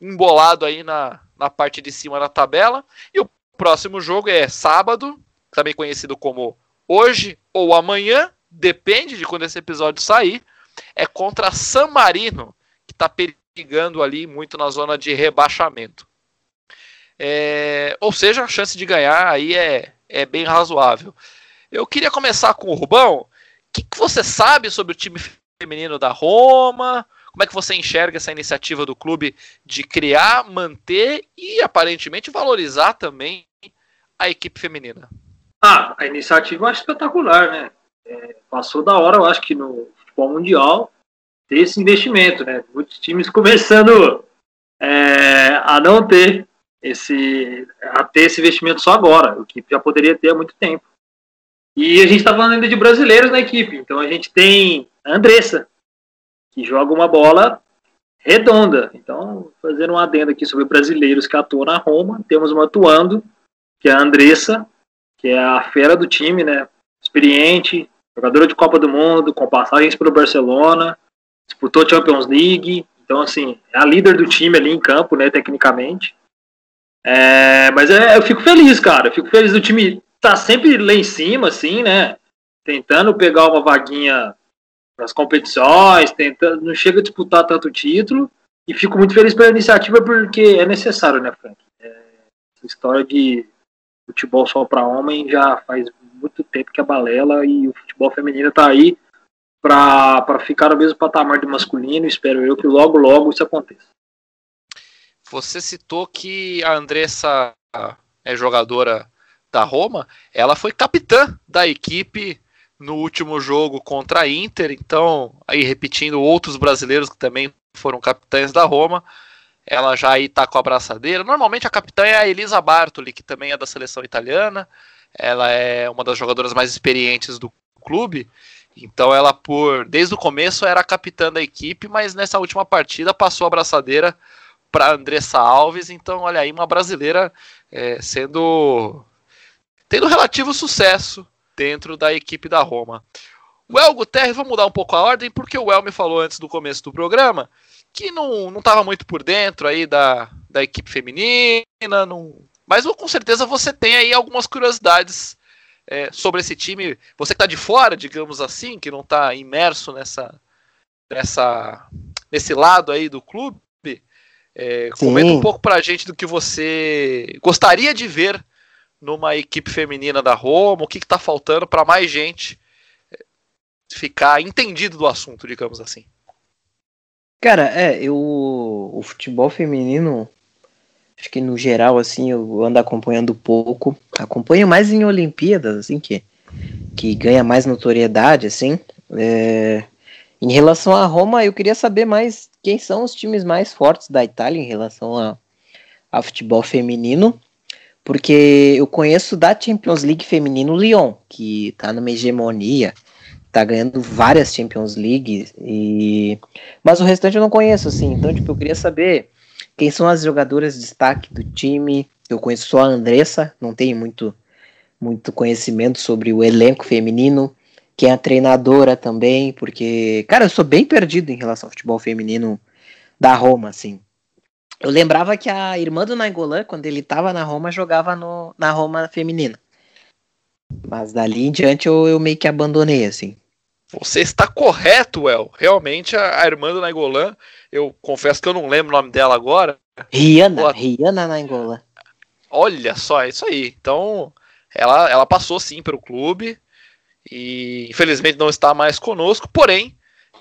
embolado aí na, na parte de cima da tabela. E o próximo jogo é sábado, também conhecido como hoje ou amanhã, depende de quando esse episódio sair. É contra San Marino, que está perigando ali muito na zona de rebaixamento. É, ou seja, a chance de ganhar aí é, é bem razoável. Eu queria começar com o Rubão. O que, que você sabe sobre o time feminino da Roma? Como é que você enxerga essa iniciativa do clube de criar, manter e aparentemente valorizar também a equipe feminina? Ah, a iniciativa eu acho espetacular, né? É, passou da hora, eu acho que no futebol mundial ter esse investimento, né? Muitos times começando é, a não ter esse a ter esse investimento só agora, o que já poderia ter há muito tempo. E a gente está falando ainda de brasileiros na equipe, então a gente tem a Andressa, que joga uma bola redonda. Então, fazendo um adendo aqui sobre brasileiros que atuam na Roma, temos uma atuando, que é a Andressa, que é a fera do time, né? Experiente, jogadora de Copa do Mundo, com passagens pelo Barcelona, disputou Champions League, então assim, é a líder do time ali em campo, né, tecnicamente. É, mas é, eu fico feliz, cara. Eu fico feliz do time tá sempre lá em cima, assim, né? Tentando pegar uma vaguinha nas competições, tentando, não chega a disputar tanto título. E fico muito feliz pela iniciativa porque é necessário, né, Frank? É, essa história de futebol só para homem já faz muito tempo que a balela e o futebol feminino tá aí para ficar no mesmo patamar do masculino. Espero eu que logo, logo isso aconteça. Você citou que a Andressa é jogadora da Roma, ela foi capitã da equipe no último jogo contra a Inter, então, aí repetindo outros brasileiros que também foram capitães da Roma, ela já aí tá com a abraçadeira. Normalmente a capitã é a Elisa Bartoli, que também é da seleção italiana, ela é uma das jogadoras mais experientes do clube, então ela por desde o começo era a capitã da equipe, mas nessa última partida passou a abraçadeira para Andressa Alves. Então, olha aí, uma brasileira é, sendo tendo relativo sucesso dentro da equipe da Roma. O El Guterres, vamos mudar um pouco a ordem, porque o El me falou antes do começo do programa que não estava muito por dentro aí da, da equipe feminina, não... mas com certeza você tem aí algumas curiosidades é, sobre esse time. Você que está de fora, digamos assim, que não está imerso nessa, nessa, nesse lado aí do clube, é, comenta um pouco pra gente do que você gostaria de ver numa equipe feminina da Roma, o que, está faltando para mais gente é, ficar entendido do assunto, digamos assim. Cara, é, eu o futebol feminino, acho que no geral assim, eu ando acompanhando pouco, acompanho mais em Olimpíadas, assim que que ganha mais notoriedade, assim. É, em relação a Roma, eu queria saber mais quem são os times mais fortes da Itália em relação a, a futebol feminino, porque eu conheço da Champions League feminino o Lyon, que tá numa hegemonia, tá ganhando várias Champions League, e... mas o restante eu não conheço, assim, então tipo, eu queria saber quem são as jogadoras de destaque do time, eu conheço só a Andressa, não tenho muito, muito conhecimento sobre o elenco feminino, quem é a treinadora também, porque, cara, eu sou bem perdido em relação ao futebol feminino da Roma, assim. Eu lembrava que a irmã do Nainggolan, quando ele tava na Roma, jogava no, na Roma feminina. Mas dali em diante eu, eu meio que abandonei, assim. Você está correto, El. Realmente a, a irmã do Nainggolan, eu confesso que eu não lembro o nome dela agora. Rihanna, Pô, Rihanna Nainggolan. Olha só, é isso aí. Então, ela, ela passou sim pelo clube, e infelizmente não está mais conosco, porém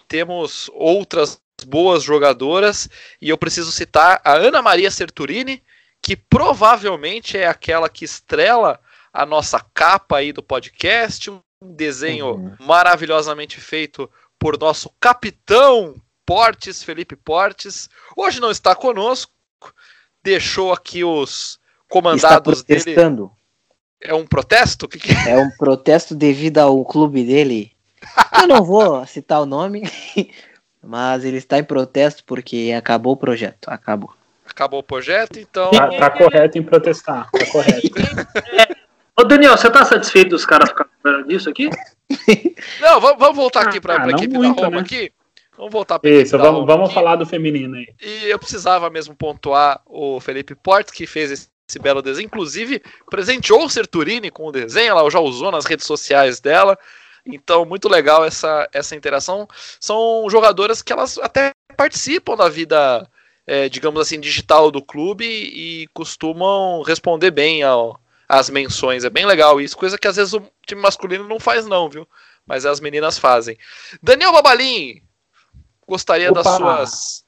temos outras boas jogadoras e eu preciso citar a Ana Maria Serturini, que provavelmente é aquela que estrela a nossa capa aí do podcast, um desenho uhum. maravilhosamente feito por nosso capitão Portes, Felipe Portes. Hoje não está conosco, deixou aqui os comandados está protestando. dele é um protesto? Que que... É um protesto devido ao clube dele. Eu não vou citar o nome, <laughs> mas ele está em protesto porque acabou o projeto. Acabou. Acabou o projeto, então. Tá, tá correto em protestar. Tá correto. <laughs> Ô Daniel, você tá satisfeito dos caras ficarem disso aqui? <laughs> Não, vamos, vamos voltar aqui para ah, a equipe muito, da Roma né? aqui. Vamos voltar para Isso, vamos, vamos falar do feminino aí. E eu precisava mesmo pontuar o Felipe Portes, que fez esse, esse belo desenho. Inclusive, presenteou o Serturini com o desenho, ela já usou nas redes sociais dela. Então, muito legal essa, essa interação. São jogadoras que elas até participam da vida, é, digamos assim, digital do clube e costumam responder bem ao, às menções. É bem legal isso, coisa que às vezes o time masculino não faz, não, viu? Mas as meninas fazem. Daniel Babalim, gostaria Opa. das suas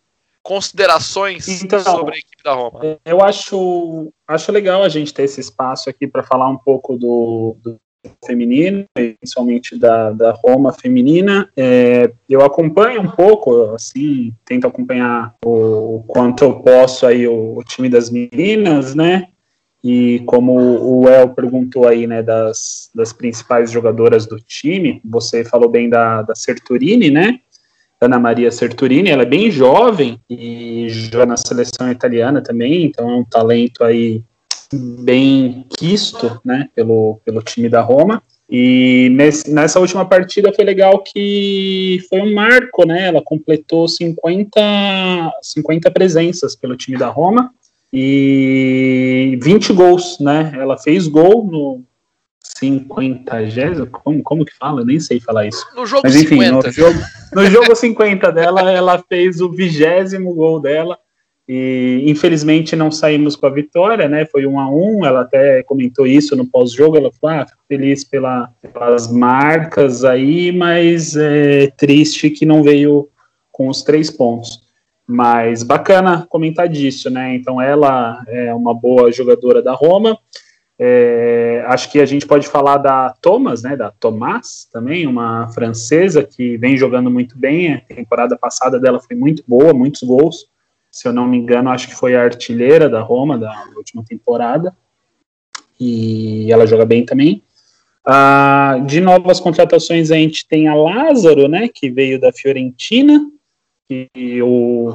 considerações então, sobre a equipe da Roma. Eu acho, acho legal a gente ter esse espaço aqui para falar um pouco do, do feminino, principalmente da, da Roma feminina. É, eu acompanho um pouco, assim, tento acompanhar o, o quanto eu posso aí o, o, time das meninas, né? E como o El perguntou aí, né, das, das principais jogadoras do time, você falou bem da, da Serturini, né? Ana Maria Serturini, ela é bem jovem e joga na seleção italiana também, então é um talento aí bem quisto, né, pelo, pelo time da Roma. E nesse, nessa última partida foi legal que foi um marco, né? Ela completou 50, 50 presenças pelo time da Roma e 20 gols, né? Ela fez gol no 50, como, como que fala? Eu nem sei falar isso. No jogo Mas enfim, 50. no jogo, no jogo 50 dela, ela fez o vigésimo gol dela e infelizmente não saímos com a vitória, né? Foi um a um. Ela até comentou isso no pós-jogo. Ela falou: ah, feliz pela, pelas marcas aí, mas é triste que não veio com os três pontos. Mas bacana comentar disso, né? Então ela é uma boa jogadora da Roma. É, acho que a gente pode falar da Thomas, né? Da Tomás também, uma francesa que vem jogando muito bem. A temporada passada dela foi muito boa, muitos gols se eu não me engano, acho que foi a artilheira da Roma da última temporada. E ela joga bem também. Ah, de novas contratações, a gente tem a Lázaro, né, que veio da Fiorentina. E o,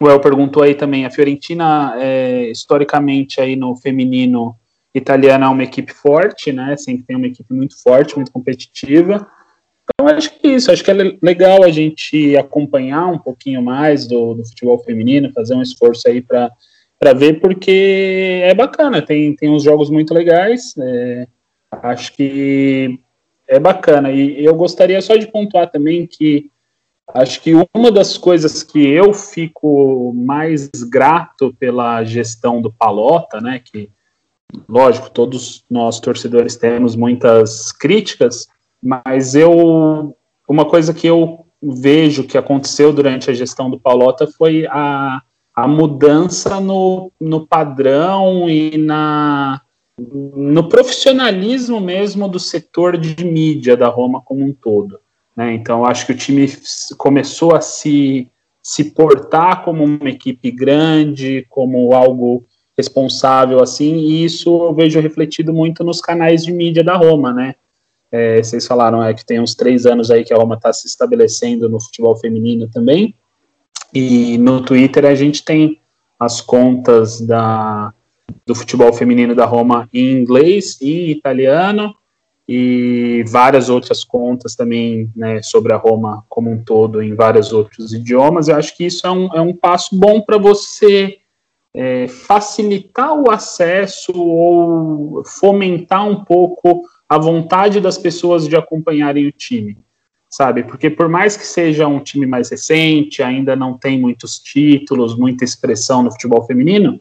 o El perguntou aí também, a Fiorentina, é, historicamente, aí no feminino italiano, é uma equipe forte, né, sempre tem uma equipe muito forte, muito competitiva. Então, acho que é isso. Acho que é legal a gente acompanhar um pouquinho mais do, do futebol feminino, fazer um esforço aí para ver, porque é bacana. Tem, tem uns jogos muito legais. É, acho que é bacana. E eu gostaria só de pontuar também que acho que uma das coisas que eu fico mais grato pela gestão do Palota, né, que lógico, todos nós torcedores temos muitas críticas, mas eu uma coisa que eu vejo que aconteceu durante a gestão do Paulota foi a, a mudança no, no padrão e na no profissionalismo mesmo do setor de mídia da Roma como um todo. Né? Então, acho que o time começou a se, se portar como uma equipe grande, como algo responsável, assim, e isso eu vejo refletido muito nos canais de mídia da Roma, né? É, vocês falaram é, que tem uns três anos aí que a Roma está se estabelecendo no futebol feminino também. E no Twitter a gente tem as contas da, do futebol feminino da Roma em inglês e italiano e várias outras contas também né, sobre a Roma como um todo em vários outros idiomas. Eu acho que isso é um, é um passo bom para você é, facilitar o acesso ou fomentar um pouco a vontade das pessoas de acompanharem o time, sabe? Porque por mais que seja um time mais recente, ainda não tem muitos títulos, muita expressão no futebol feminino,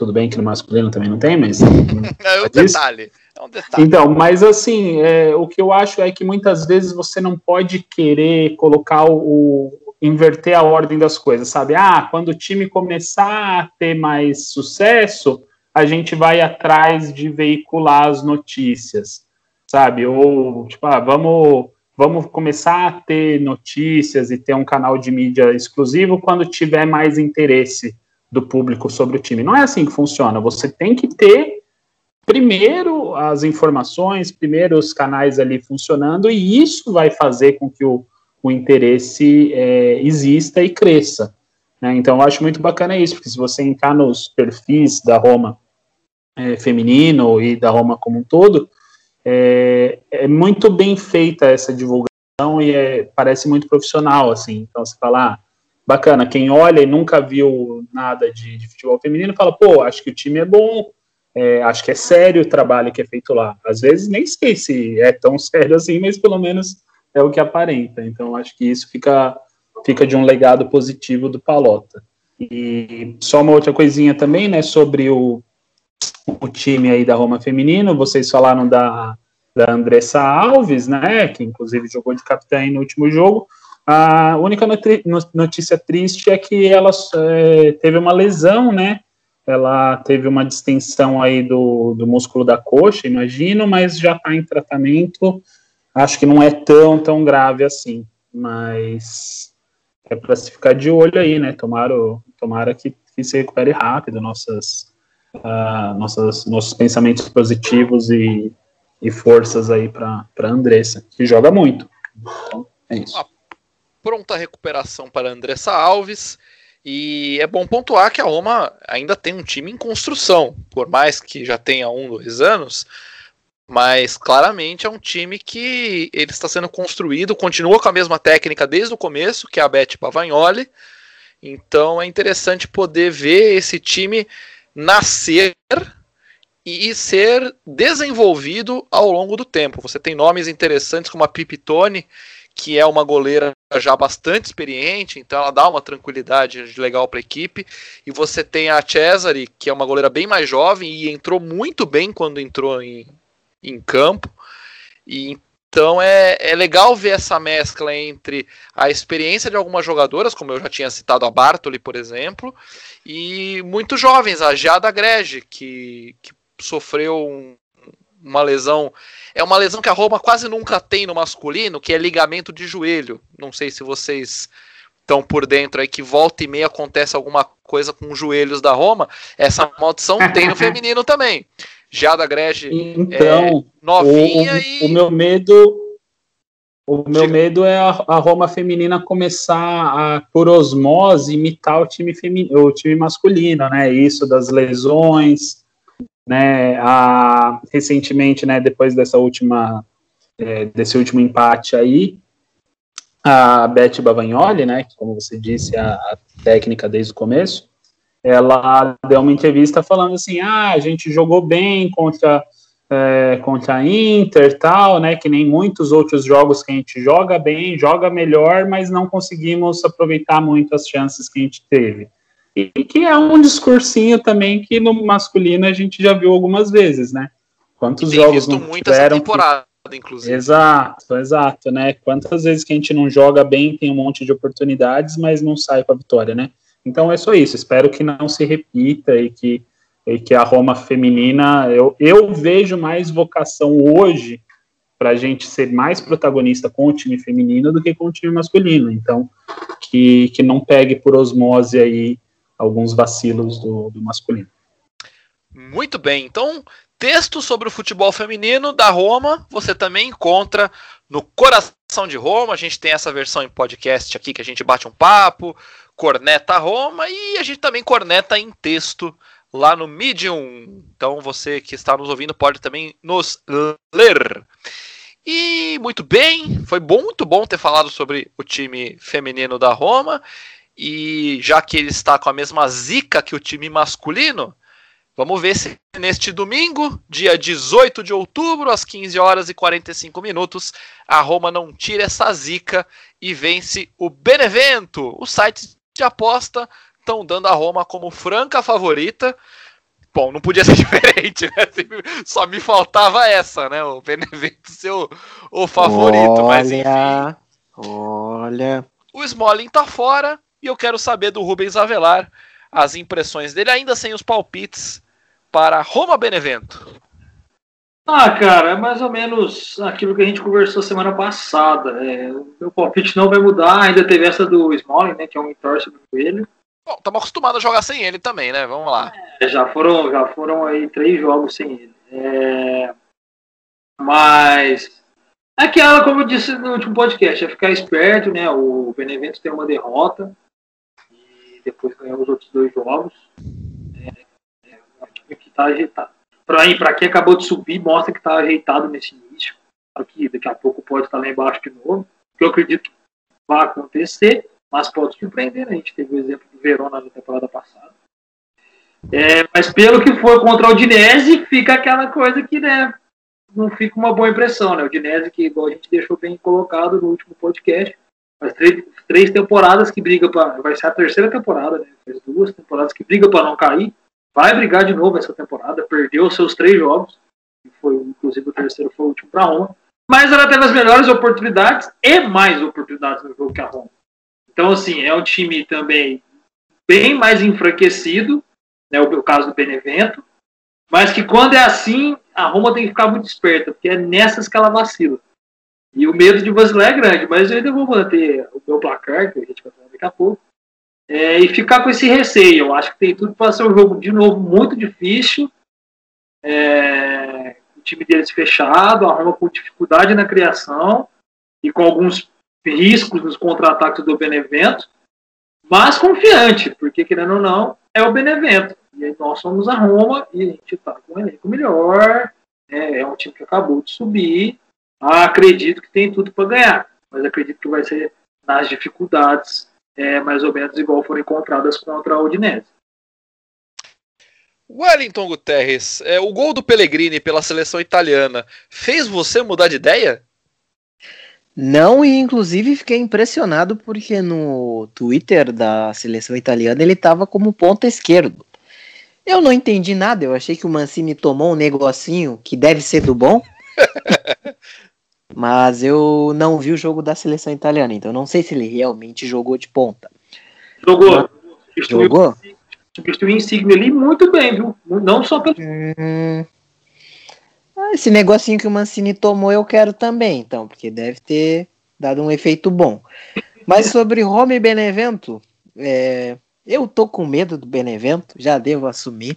tudo bem que no masculino também não tem, mas. <laughs> é um detalhe. É um detalhe. Então, mas assim, é, o que eu acho é que muitas vezes você não pode querer colocar o, inverter a ordem das coisas, sabe? Ah, quando o time começar a ter mais sucesso, a gente vai atrás de veicular as notícias sabe? Ou, tipo, ah, vamos, vamos começar a ter notícias e ter um canal de mídia exclusivo quando tiver mais interesse do público sobre o time. Não é assim que funciona. Você tem que ter primeiro as informações, primeiro os canais ali funcionando, e isso vai fazer com que o, o interesse é, exista e cresça. Né? Então, eu acho muito bacana isso, porque se você entrar nos perfis da Roma é, feminino e da Roma como um todo, é, é muito bem feita essa divulgação e é, parece muito profissional, assim. Então você fala, ah, bacana, quem olha e nunca viu nada de, de, futebol feminino fala, pô, acho que o time é bom, é, acho que é sério o trabalho que é feito lá. Às vezes nem sei se é tão sério assim, mas pelo menos é o que aparenta. Então acho que isso fica, fica de um legado positivo do Palota. E só uma outra coisinha também, né, sobre o, o time aí da Roma feminino, vocês falaram da, da Andressa Alves, né, que inclusive jogou de capitã no último jogo, a única notícia triste é que ela é, teve uma lesão, né, ela teve uma distensão aí do, do músculo da coxa, imagino, mas já está em tratamento, acho que não é tão, tão grave assim, mas é para se ficar de olho aí, né, tomara, tomara que, que se recupere rápido, nossas uh, nossas, nossos pensamentos positivos e, e forças aí para Andressa, que joga muito. Então, é isso. Pronta recuperação para Andressa Alves. E é bom pontuar que a Roma ainda tem um time em construção, por mais que já tenha um, dois anos, mas claramente é um time que ele está sendo construído, continua com a mesma técnica desde o começo, que é a Beth Pavagnoli. Então é interessante poder ver esse time nascer e ser desenvolvido ao longo do tempo. Você tem nomes interessantes como a Pipitone, que é uma goleira já bastante experiente, então ela dá uma tranquilidade legal para a equipe. E você tem a Cesare, que é uma goleira bem mais jovem e entrou muito bem quando entrou em, em campo. E então é, é legal ver essa mescla entre a experiência de algumas jogadoras, como eu já tinha citado a Bartoli, por exemplo, e muito jovens, a Jada Grege, que, que sofreu um, uma lesão. É uma lesão que a Roma quase nunca tem no masculino, que é ligamento de joelho. Não sei se vocês estão por dentro aí, que volta e meia acontece alguma coisa com os joelhos da Roma. Essa maldição tem no <laughs> feminino também. Jada Grege então, é novinha o, e. O meu medo. O meu Diga. medo é a, a, Roma feminina começar a, por osmose, imitar o time, feminino, o time masculino, né? Isso das lesões, né? A, recentemente, né, depois dessa última, é, desse último empate aí, a Beth Bavagnoli, né, que como você disse, a, a técnica desde o começo, ela deu uma entrevista falando assim, ah, a gente jogou bem contra é, contra a Inter tal, né, que nem muitos outros jogos que a gente joga bem, joga melhor, mas não conseguimos aproveitar muito as chances que a gente teve. E que é um discursinho também que no masculino a gente já viu algumas vezes, né? Quantos jogos não tiveram temporada, que... inclusive. Exato, exato, né? Quantas vezes que a gente não joga bem, tem um monte de oportunidades, mas não sai com a vitória, né? Então é só isso. Espero que não se repita e que, e que a Roma feminina. Eu, eu vejo mais vocação hoje para a gente ser mais protagonista com o time feminino do que com o time masculino. Então, que, que não pegue por osmose aí alguns vacilos do, do masculino. Muito bem. Então, texto sobre o futebol feminino da Roma você também encontra no Coração de Roma. A gente tem essa versão em podcast aqui que a gente bate um papo, corneta Roma e a gente também corneta em texto lá no Medium. Então você que está nos ouvindo pode também nos ler. E muito bem, foi bom, muito bom ter falado sobre o time feminino da Roma. E já que ele está com a mesma zica que o time masculino, vamos ver se neste domingo, dia 18 de outubro, às 15 horas e 45 minutos, a Roma não tira essa zica e vence o Benevento. O site de aposta estão dando a Roma como franca favorita. Bom, não podia ser <laughs> diferente, né? Só me faltava essa, né? O Benevento ser o, o favorito, olha, mas enfim. Olha. O Smalling tá fora e eu quero saber do Rubens Avelar as impressões dele, ainda sem os palpites, para Roma Benevento. Ah, cara, é mais ou menos aquilo que a gente conversou semana passada. É, o meu palpite não vai mudar, ainda teve essa do Smalling, né, que é um entorse do coelho. Bom, estamos acostumados a jogar sem ele também, né? Vamos lá. É, já foram, já foram aí três jogos sem ele. É... Mas é aquela, como eu disse no último podcast, é ficar esperto, né? O Benevento tem uma derrota depois ganhou os outros dois jogos. É, é, que tá, tá, para quem acabou de subir, mostra que está ajeitado nesse início. Que daqui a pouco pode estar lá embaixo de novo, que eu acredito que vai acontecer, mas pode surpreender. Né? A gente teve o exemplo do Verona na temporada passada. É, mas pelo que foi contra o Udinese, fica aquela coisa que né, não fica uma boa impressão. Né? O Udinese, que igual a gente deixou bem colocado no último podcast, faz três, três temporadas que briga para. Vai ser a terceira temporada, né? Faz duas temporadas que briga para não cair. Vai brigar de novo essa temporada. Perdeu seus três jogos. Foi, inclusive o terceiro foi o último para Roma. Mas ela teve as melhores oportunidades e mais oportunidades no jogo que a Roma. Então, assim, é um time também bem mais enfraquecido, né, o caso do Benevento, mas que quando é assim, a Roma tem que ficar muito esperta, porque é nessas que ela vacila. E o medo de vacilar é grande, mas eu ainda vou manter o meu placar, que a gente vai falar daqui a pouco, é, e ficar com esse receio. Eu acho que tem tudo para ser um jogo, de novo, muito difícil. É, o time deles fechado, a Roma com dificuldade na criação e com alguns riscos nos contra-ataques do Benevento, mas confiante, porque querendo ou não, é o Benevento. E nós somos a Roma e a gente está com um elenco melhor. É, é, um time que acabou de subir. Ah, acredito que tem tudo para ganhar, mas acredito que vai ser nas dificuldades, é, mais ou menos igual foram encontradas contra a Udinese. Wellington Guterres, é, o gol do Pellegrini pela seleção italiana fez você mudar de ideia? Não, e inclusive fiquei impressionado porque no Twitter da seleção italiana ele estava como ponta esquerdo. Eu não entendi nada, eu achei que o Mancini tomou um negocinho que deve ser do bom. <laughs> mas eu não vi o jogo da seleção italiana, então não sei se ele realmente jogou de ponta. Jogou. Jogou? Substituiu o Insigne ali muito bem, viu? Não só pelo. Hum... Ah, esse negocinho que o Mancini tomou eu quero também, então, porque deve ter dado um efeito bom. Mas <laughs> sobre Roma e Benevento, é, eu tô com medo do Benevento, já devo assumir.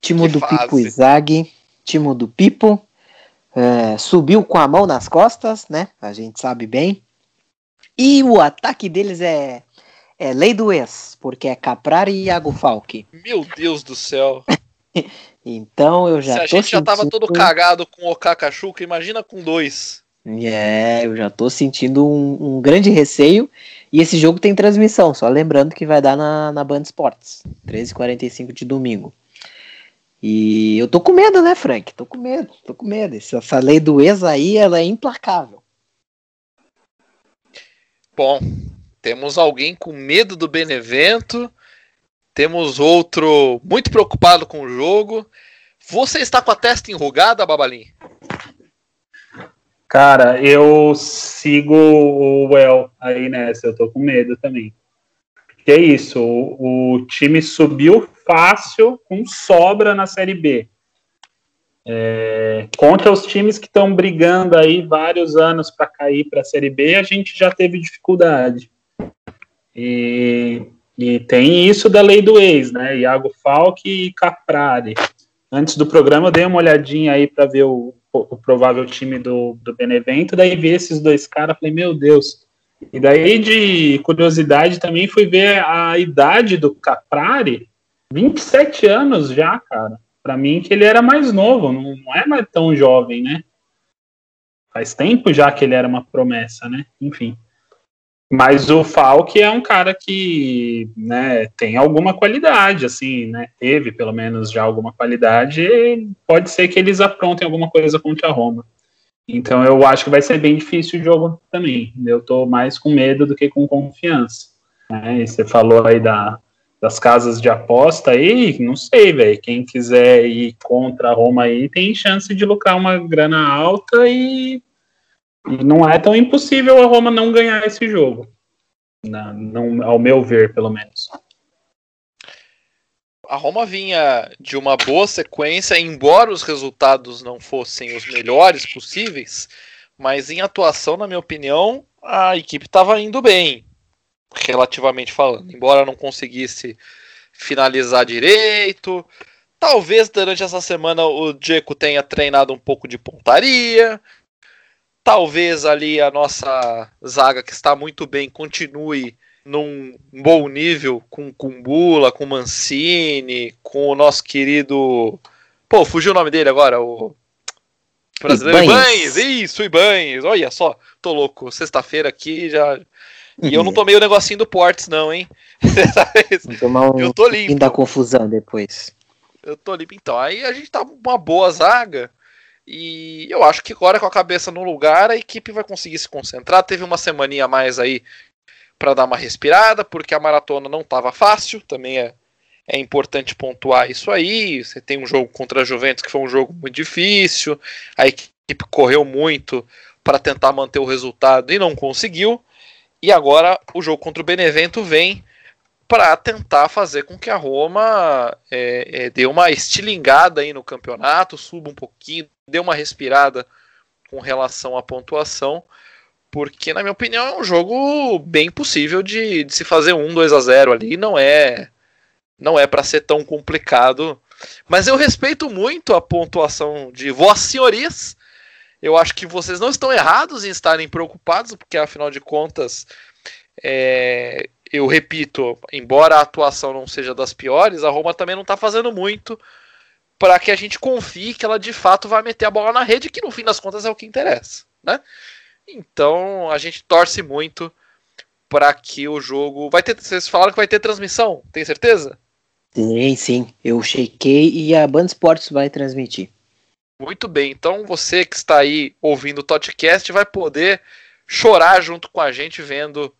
Timo que do fase. Pipo Izag, Timo do Pipo, é, subiu com a mão nas costas, né? A gente sabe bem. E o ataque deles é, é lei do ex, porque é Caprari e Iago Falque. Meu Deus do céu. <laughs> Então eu já Se a gente já tava todo cagado com o Kakachuca, imagina com dois. É, eu já tô sentindo um, um, grande receio. E esse jogo tem transmissão, só lembrando que vai dar na, na Band Esportes, 13h45 de domingo. E eu tô com medo, né, Frank? Tô com medo, tô com medo. Essa lei do ex aí, ela é implacável. Bom, temos alguém com medo do Benevento temos outro muito preocupado com o jogo. Você está com a testa enrugada, Babalim? Cara, eu sigo o Well aí nessa, eu tô com medo também. Que é isso, o, o time subiu fácil, com sobra na Série B. É, contra os times que estão brigando aí vários anos para cair para a Série B, a gente já teve dificuldade. E e tem isso da lei do ex, né? Iago Falck e Caprari. Antes do programa eu dei uma olhadinha aí para ver o, o, provável time do, do Benevento, daí vi esses dois caras, falei, meu Deus. E daí de curiosidade também fui ver a idade do Caprari, 27 anos já, cara. Para mim que ele era mais novo, não, não é mais tão jovem, né? Faz tempo já que ele era uma promessa, né? Enfim. Mas o Falk é um cara que né, tem alguma qualidade, assim, né? Teve pelo menos já alguma qualidade. pode ser que eles aprontem alguma coisa contra a Roma. Então eu acho que vai ser bem difícil o jogo também. Eu tô mais com medo do que com confiança. Né? E você falou aí da, das casas de aposta aí, não sei, velho. Quem quiser ir contra a Roma aí tem chance de lucrar uma grana alta e e não é tão impossível a Roma não ganhar esse jogo. Não, não, ao meu ver, pelo menos. A Roma vinha de uma boa sequência, embora os resultados não fossem os melhores possíveis, mas em atuação, na minha opinião, a equipe estava indo bem, relativamente falando. Embora não conseguisse finalizar direito, talvez durante essa semana o Diego tenha treinado um pouco de pontaria, Talvez ali a nossa zaga, que está muito bem, continue num bom nível com Kumbula, com Mancini, com o nosso querido Pô, fugiu o nome dele agora, o. Brasileiro Ibanhes. Isso, Ibanhes. Olha só, tô louco. Sexta-feira aqui já. E eu não tomei o negocinho do Portes, não, hein? <laughs> um eu tô limpo. da confusão depois. Eu tô limpo, então. Aí a gente tá uma boa zaga. E eu acho que agora com a cabeça no lugar, a equipe vai conseguir se concentrar. Teve uma semaninha a mais aí para dar uma respirada, porque a maratona não estava fácil, também é, é importante pontuar isso aí. Você tem um jogo contra a Juventus que foi um jogo muito difícil, a equipe correu muito para tentar manter o resultado e não conseguiu. E agora o jogo contra o Benevento vem para tentar fazer com que a Roma é, é, dê uma estilingada aí no campeonato, suba um pouquinho, dê uma respirada com relação à pontuação porque, na minha opinião, é um jogo bem possível de, de se fazer um 2 a 0 ali. Não é não é para ser tão complicado. Mas eu respeito muito a pontuação de Vossas Senhorias. Eu acho que vocês não estão errados em estarem preocupados, porque afinal de contas, é, eu repito, embora a atuação não seja das piores, a Roma também não está fazendo muito para que a gente confie que ela de fato vai meter a bola na rede, que no fim das contas é o que interessa, né? Então a gente torce muito para que o jogo. Vai ter. Vocês falaram que vai ter transmissão, tem certeza? Sim, sim. Eu chequei e a Band Esportes vai transmitir. Muito bem. Então você que está aí ouvindo o podcast vai poder chorar junto com a gente vendo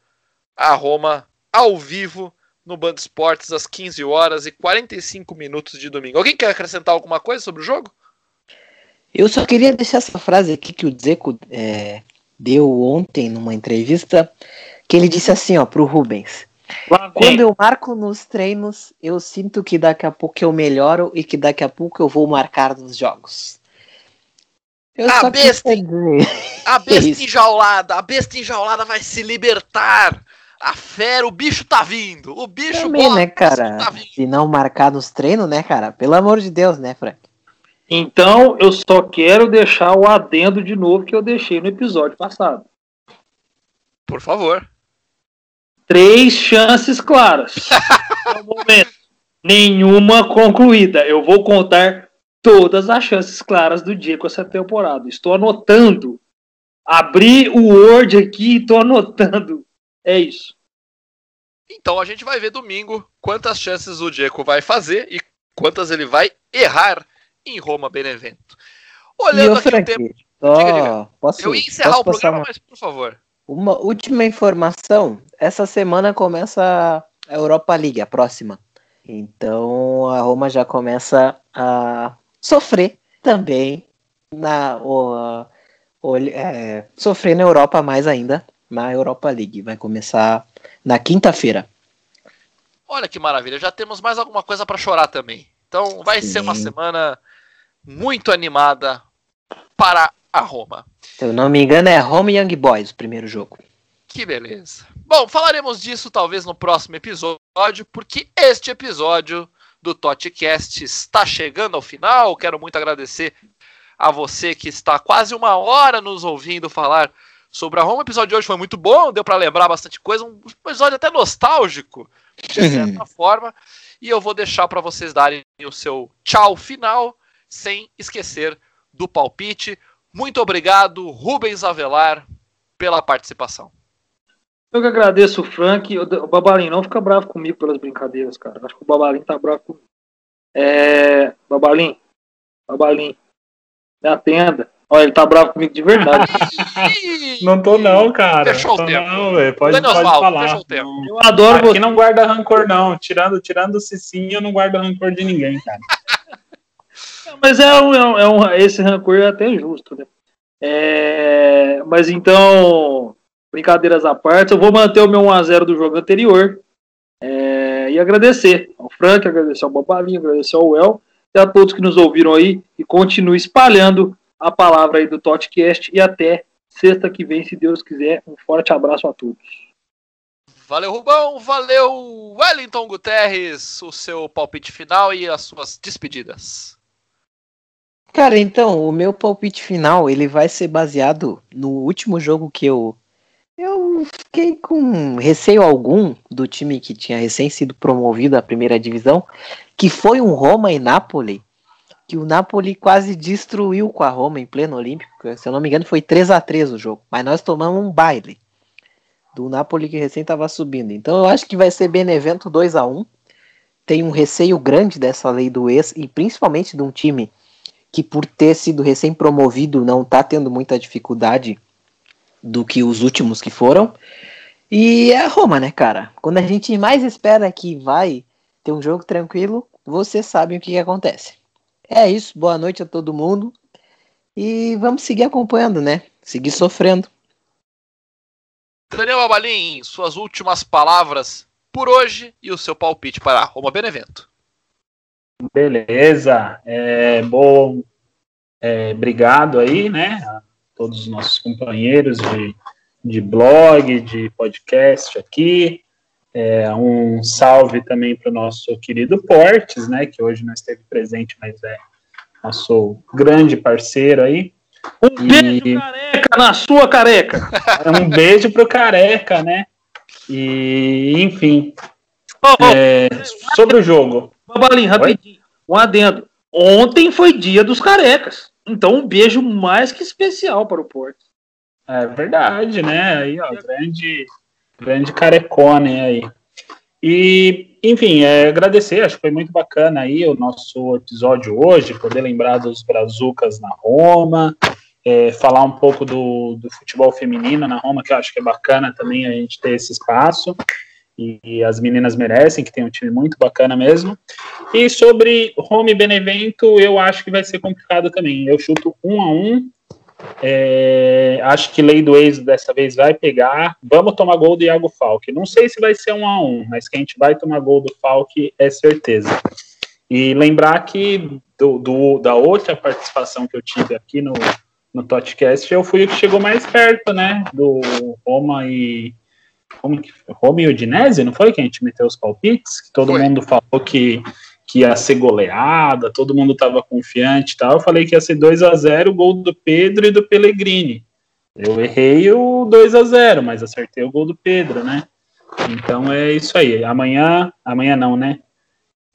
a Roma ao vivo no Band Esportes às 15 horas e 45 minutos de domingo. Alguém quer acrescentar alguma coisa sobre o jogo? Eu só queria deixar essa frase aqui que o Zeco é, deu ontem numa entrevista, que ele disse assim, ó, pro Rubens. Quando eu marco nos treinos, eu sinto que daqui a pouco eu melhoro e que daqui a pouco eu vou marcar nos jogos. Eu a besta, a <laughs> besta enjaulada, a besta enjaulada vai se libertar. A fera, o bicho tá vindo. O bicho Também, né, cara? Tá se não marcar nos treinos, né, cara? Pelo amor de Deus, né, Frank? Então, eu só quero deixar o adendo de novo que eu deixei no episódio passado. Por favor. Três chances claras. <laughs> no momento. Nenhuma concluída. Eu vou contar todas as chances claras do dia com essa temporada. Estou anotando. Abri o Word aqui e estou anotando. É isso. Então a gente vai ver domingo quantas chances o Diego vai fazer e quantas ele vai errar em Roma Benevento. Olhando aqui o tempo. Oh, diga, diga. Posso, Eu ia encerrar o programa, uma... mas por favor. Uma última informação. Essa semana começa a Europa League, a próxima. Então a Roma já começa a sofrer também na o, o, é, sofrer na Europa mais ainda na Europa League. Vai começar na quinta-feira. Olha que maravilha, já temos mais alguma coisa para chorar também. Então vai Sim. ser uma semana muito animada para a Roma. Se eu não me engano, é Roma Young Boys o primeiro jogo. Que beleza. Bom, falaremos disso talvez no próximo episódio, porque este episódio do Totcast está chegando ao final. Quero muito agradecer a você que está quase uma hora nos ouvindo falar sobre a Roma. O episódio de hoje foi muito bom, deu para lembrar bastante coisa, um episódio até nostálgico, de certa forma. E eu vou deixar para vocês darem o seu tchau final sem esquecer do palpite. Muito obrigado, Rubens Avelar, pela participação. Eu que agradeço o Frank. O Babalinho não fica bravo comigo pelas brincadeiras, cara. Acho que o Babalinho tá bravo comigo. É. Babalinho. Babalinho. Me atenda. Olha, ele tá bravo comigo de verdade. <laughs> não tô não, cara. Fechou o tempo. Não, pode, pode falar. Fechou o tempo. Eu adoro Aqui você. não guarda rancor, não. Tirando, tirando o Cicinho, eu não guardo rancor de ninguém, cara. Mas é um, é um, é um, esse rancor é até justo, né? É, mas então, brincadeiras à parte, eu vou manter o meu 1x0 do jogo anterior. É, e agradecer ao Frank, agradecer ao Bobalinho, agradecer ao El e a todos que nos ouviram aí e continue espalhando a palavra aí do Totcast e até sexta que vem, se Deus quiser. Um forte abraço a todos. Valeu, Rubão. Valeu, Wellington Guterres. O seu palpite final e as suas despedidas. Cara, então, o meu palpite final, ele vai ser baseado no último jogo que eu eu fiquei com receio algum do time que tinha recém sido promovido à primeira divisão, que foi um Roma e Napoli, que o Napoli quase destruiu com a Roma em pleno Olímpico. Se eu não me engano, foi 3 a 3 o jogo. Mas nós tomamos um baile do Napoli que recém estava subindo. Então eu acho que vai ser Benevento 2 a 1 Tem um receio grande dessa lei do ex, e principalmente de um time que, por ter sido recém-promovido, não está tendo muita dificuldade do que os últimos que foram. E é a Roma, né, cara? Quando a gente mais espera que vai ter um jogo tranquilo, você sabe o que, que acontece. É isso, boa noite a todo mundo. E vamos seguir acompanhando, né? Seguir sofrendo. Daniel Abalim, suas últimas palavras por hoje e o seu palpite para Roma Benevento. Beleza, é, bom, é, obrigado aí, né, todos os nossos companheiros de, de blog, de podcast aqui, é, um salve também para o nosso querido Portes, né, que hoje não esteve presente, mas é nosso grande parceiro aí. Um e... beijo, careca, na sua careca! Um beijo pro careca, né? E, enfim. Oh, oh, é, sobre o jogo. Babalinho, rapidinho. Oi? Um adendo. Ontem foi dia dos carecas. Então, um beijo mais que especial para o Porto. É verdade, né? Aí, ó, grande Grande carecone aí. E, enfim, é, agradecer, acho que foi muito bacana aí o nosso episódio hoje, poder lembrar dos Brazucas na Roma, é, falar um pouco do, do futebol feminino na Roma, que eu acho que é bacana também a gente ter esse espaço. E, as meninas merecem, que tem um time muito bacana mesmo. E sobre Roma e Benevento, eu acho que vai ser complicado também. Eu chuto um a um, é, acho que lei do ex dessa vez vai pegar. Vamos tomar gol do Iago Falque. Não sei se vai ser um a um, mas que a gente vai tomar gol do Falque é certeza. E lembrar que do, do, da outra participação que eu tive aqui no, no Totcast, eu fui o que chegou mais perto, né? Do Roma e. Como que, Roma e Udinese, não foi que a gente meteu os palpites? Que todo foi. mundo falou que que ia ser goleada, todo mundo estava confiante e tal. Eu falei que ia ser 2 a 0 o gol do Pedro e do Pellegrini. Eu errei o 2 a 0 mas acertei o gol do Pedro, né? Então é isso aí. Amanhã, amanhã não, né?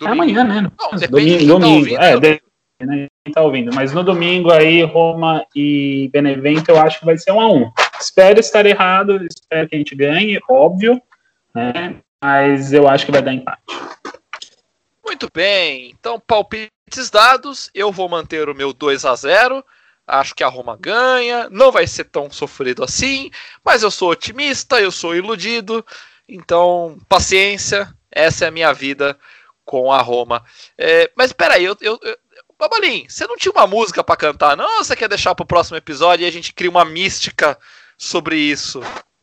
É amanhã, né? Não, domingo, domingo. Tá é, de, né, quem tá ouvindo. Mas no domingo aí, Roma e Benevento, eu acho que vai ser um a um. Espero estar errado, espero que a gente ganhe, óbvio, né? Mas eu acho que vai dar empate. Muito bem, então palpites dados, eu vou manter o meu 2 a 0 acho que a Roma ganha, não vai ser tão sofrido assim, mas eu sou otimista, eu sou iludido, então paciência, essa é a minha vida com a Roma. É, mas peraí, eu, eu, eu Babalim, você não tinha uma música para cantar, não? Você quer deixar para o próximo episódio e a gente cria uma mística sobre isso?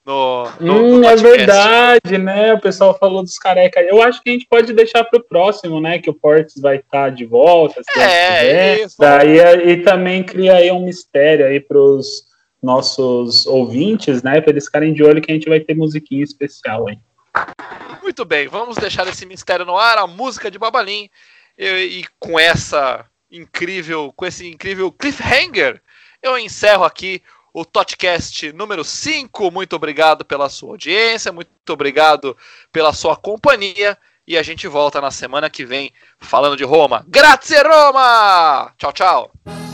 no, no, hum, no é verdade, né? O pessoal falou dos carecas. Eu acho que a gente pode deixar para o próximo, né? Que o Portes vai estar tá de volta. Se é, isso. Daí e também cria aí um mistério aí para os nossos ouvintes, né? Para eles ficarem de olho que a gente vai ter musiquinha especial aí. Muito bem, vamos deixar esse mistério no ar, a música de Babalim. E, e com essa incrível, com esse incrível cliffhanger, eu encerro aqui o Totcast número 5. Muito obrigado pela sua audiência, muito obrigado pela sua companhia. E a gente volta na semana que vem falando de Roma. Grazie Roma! Tchau, tchau!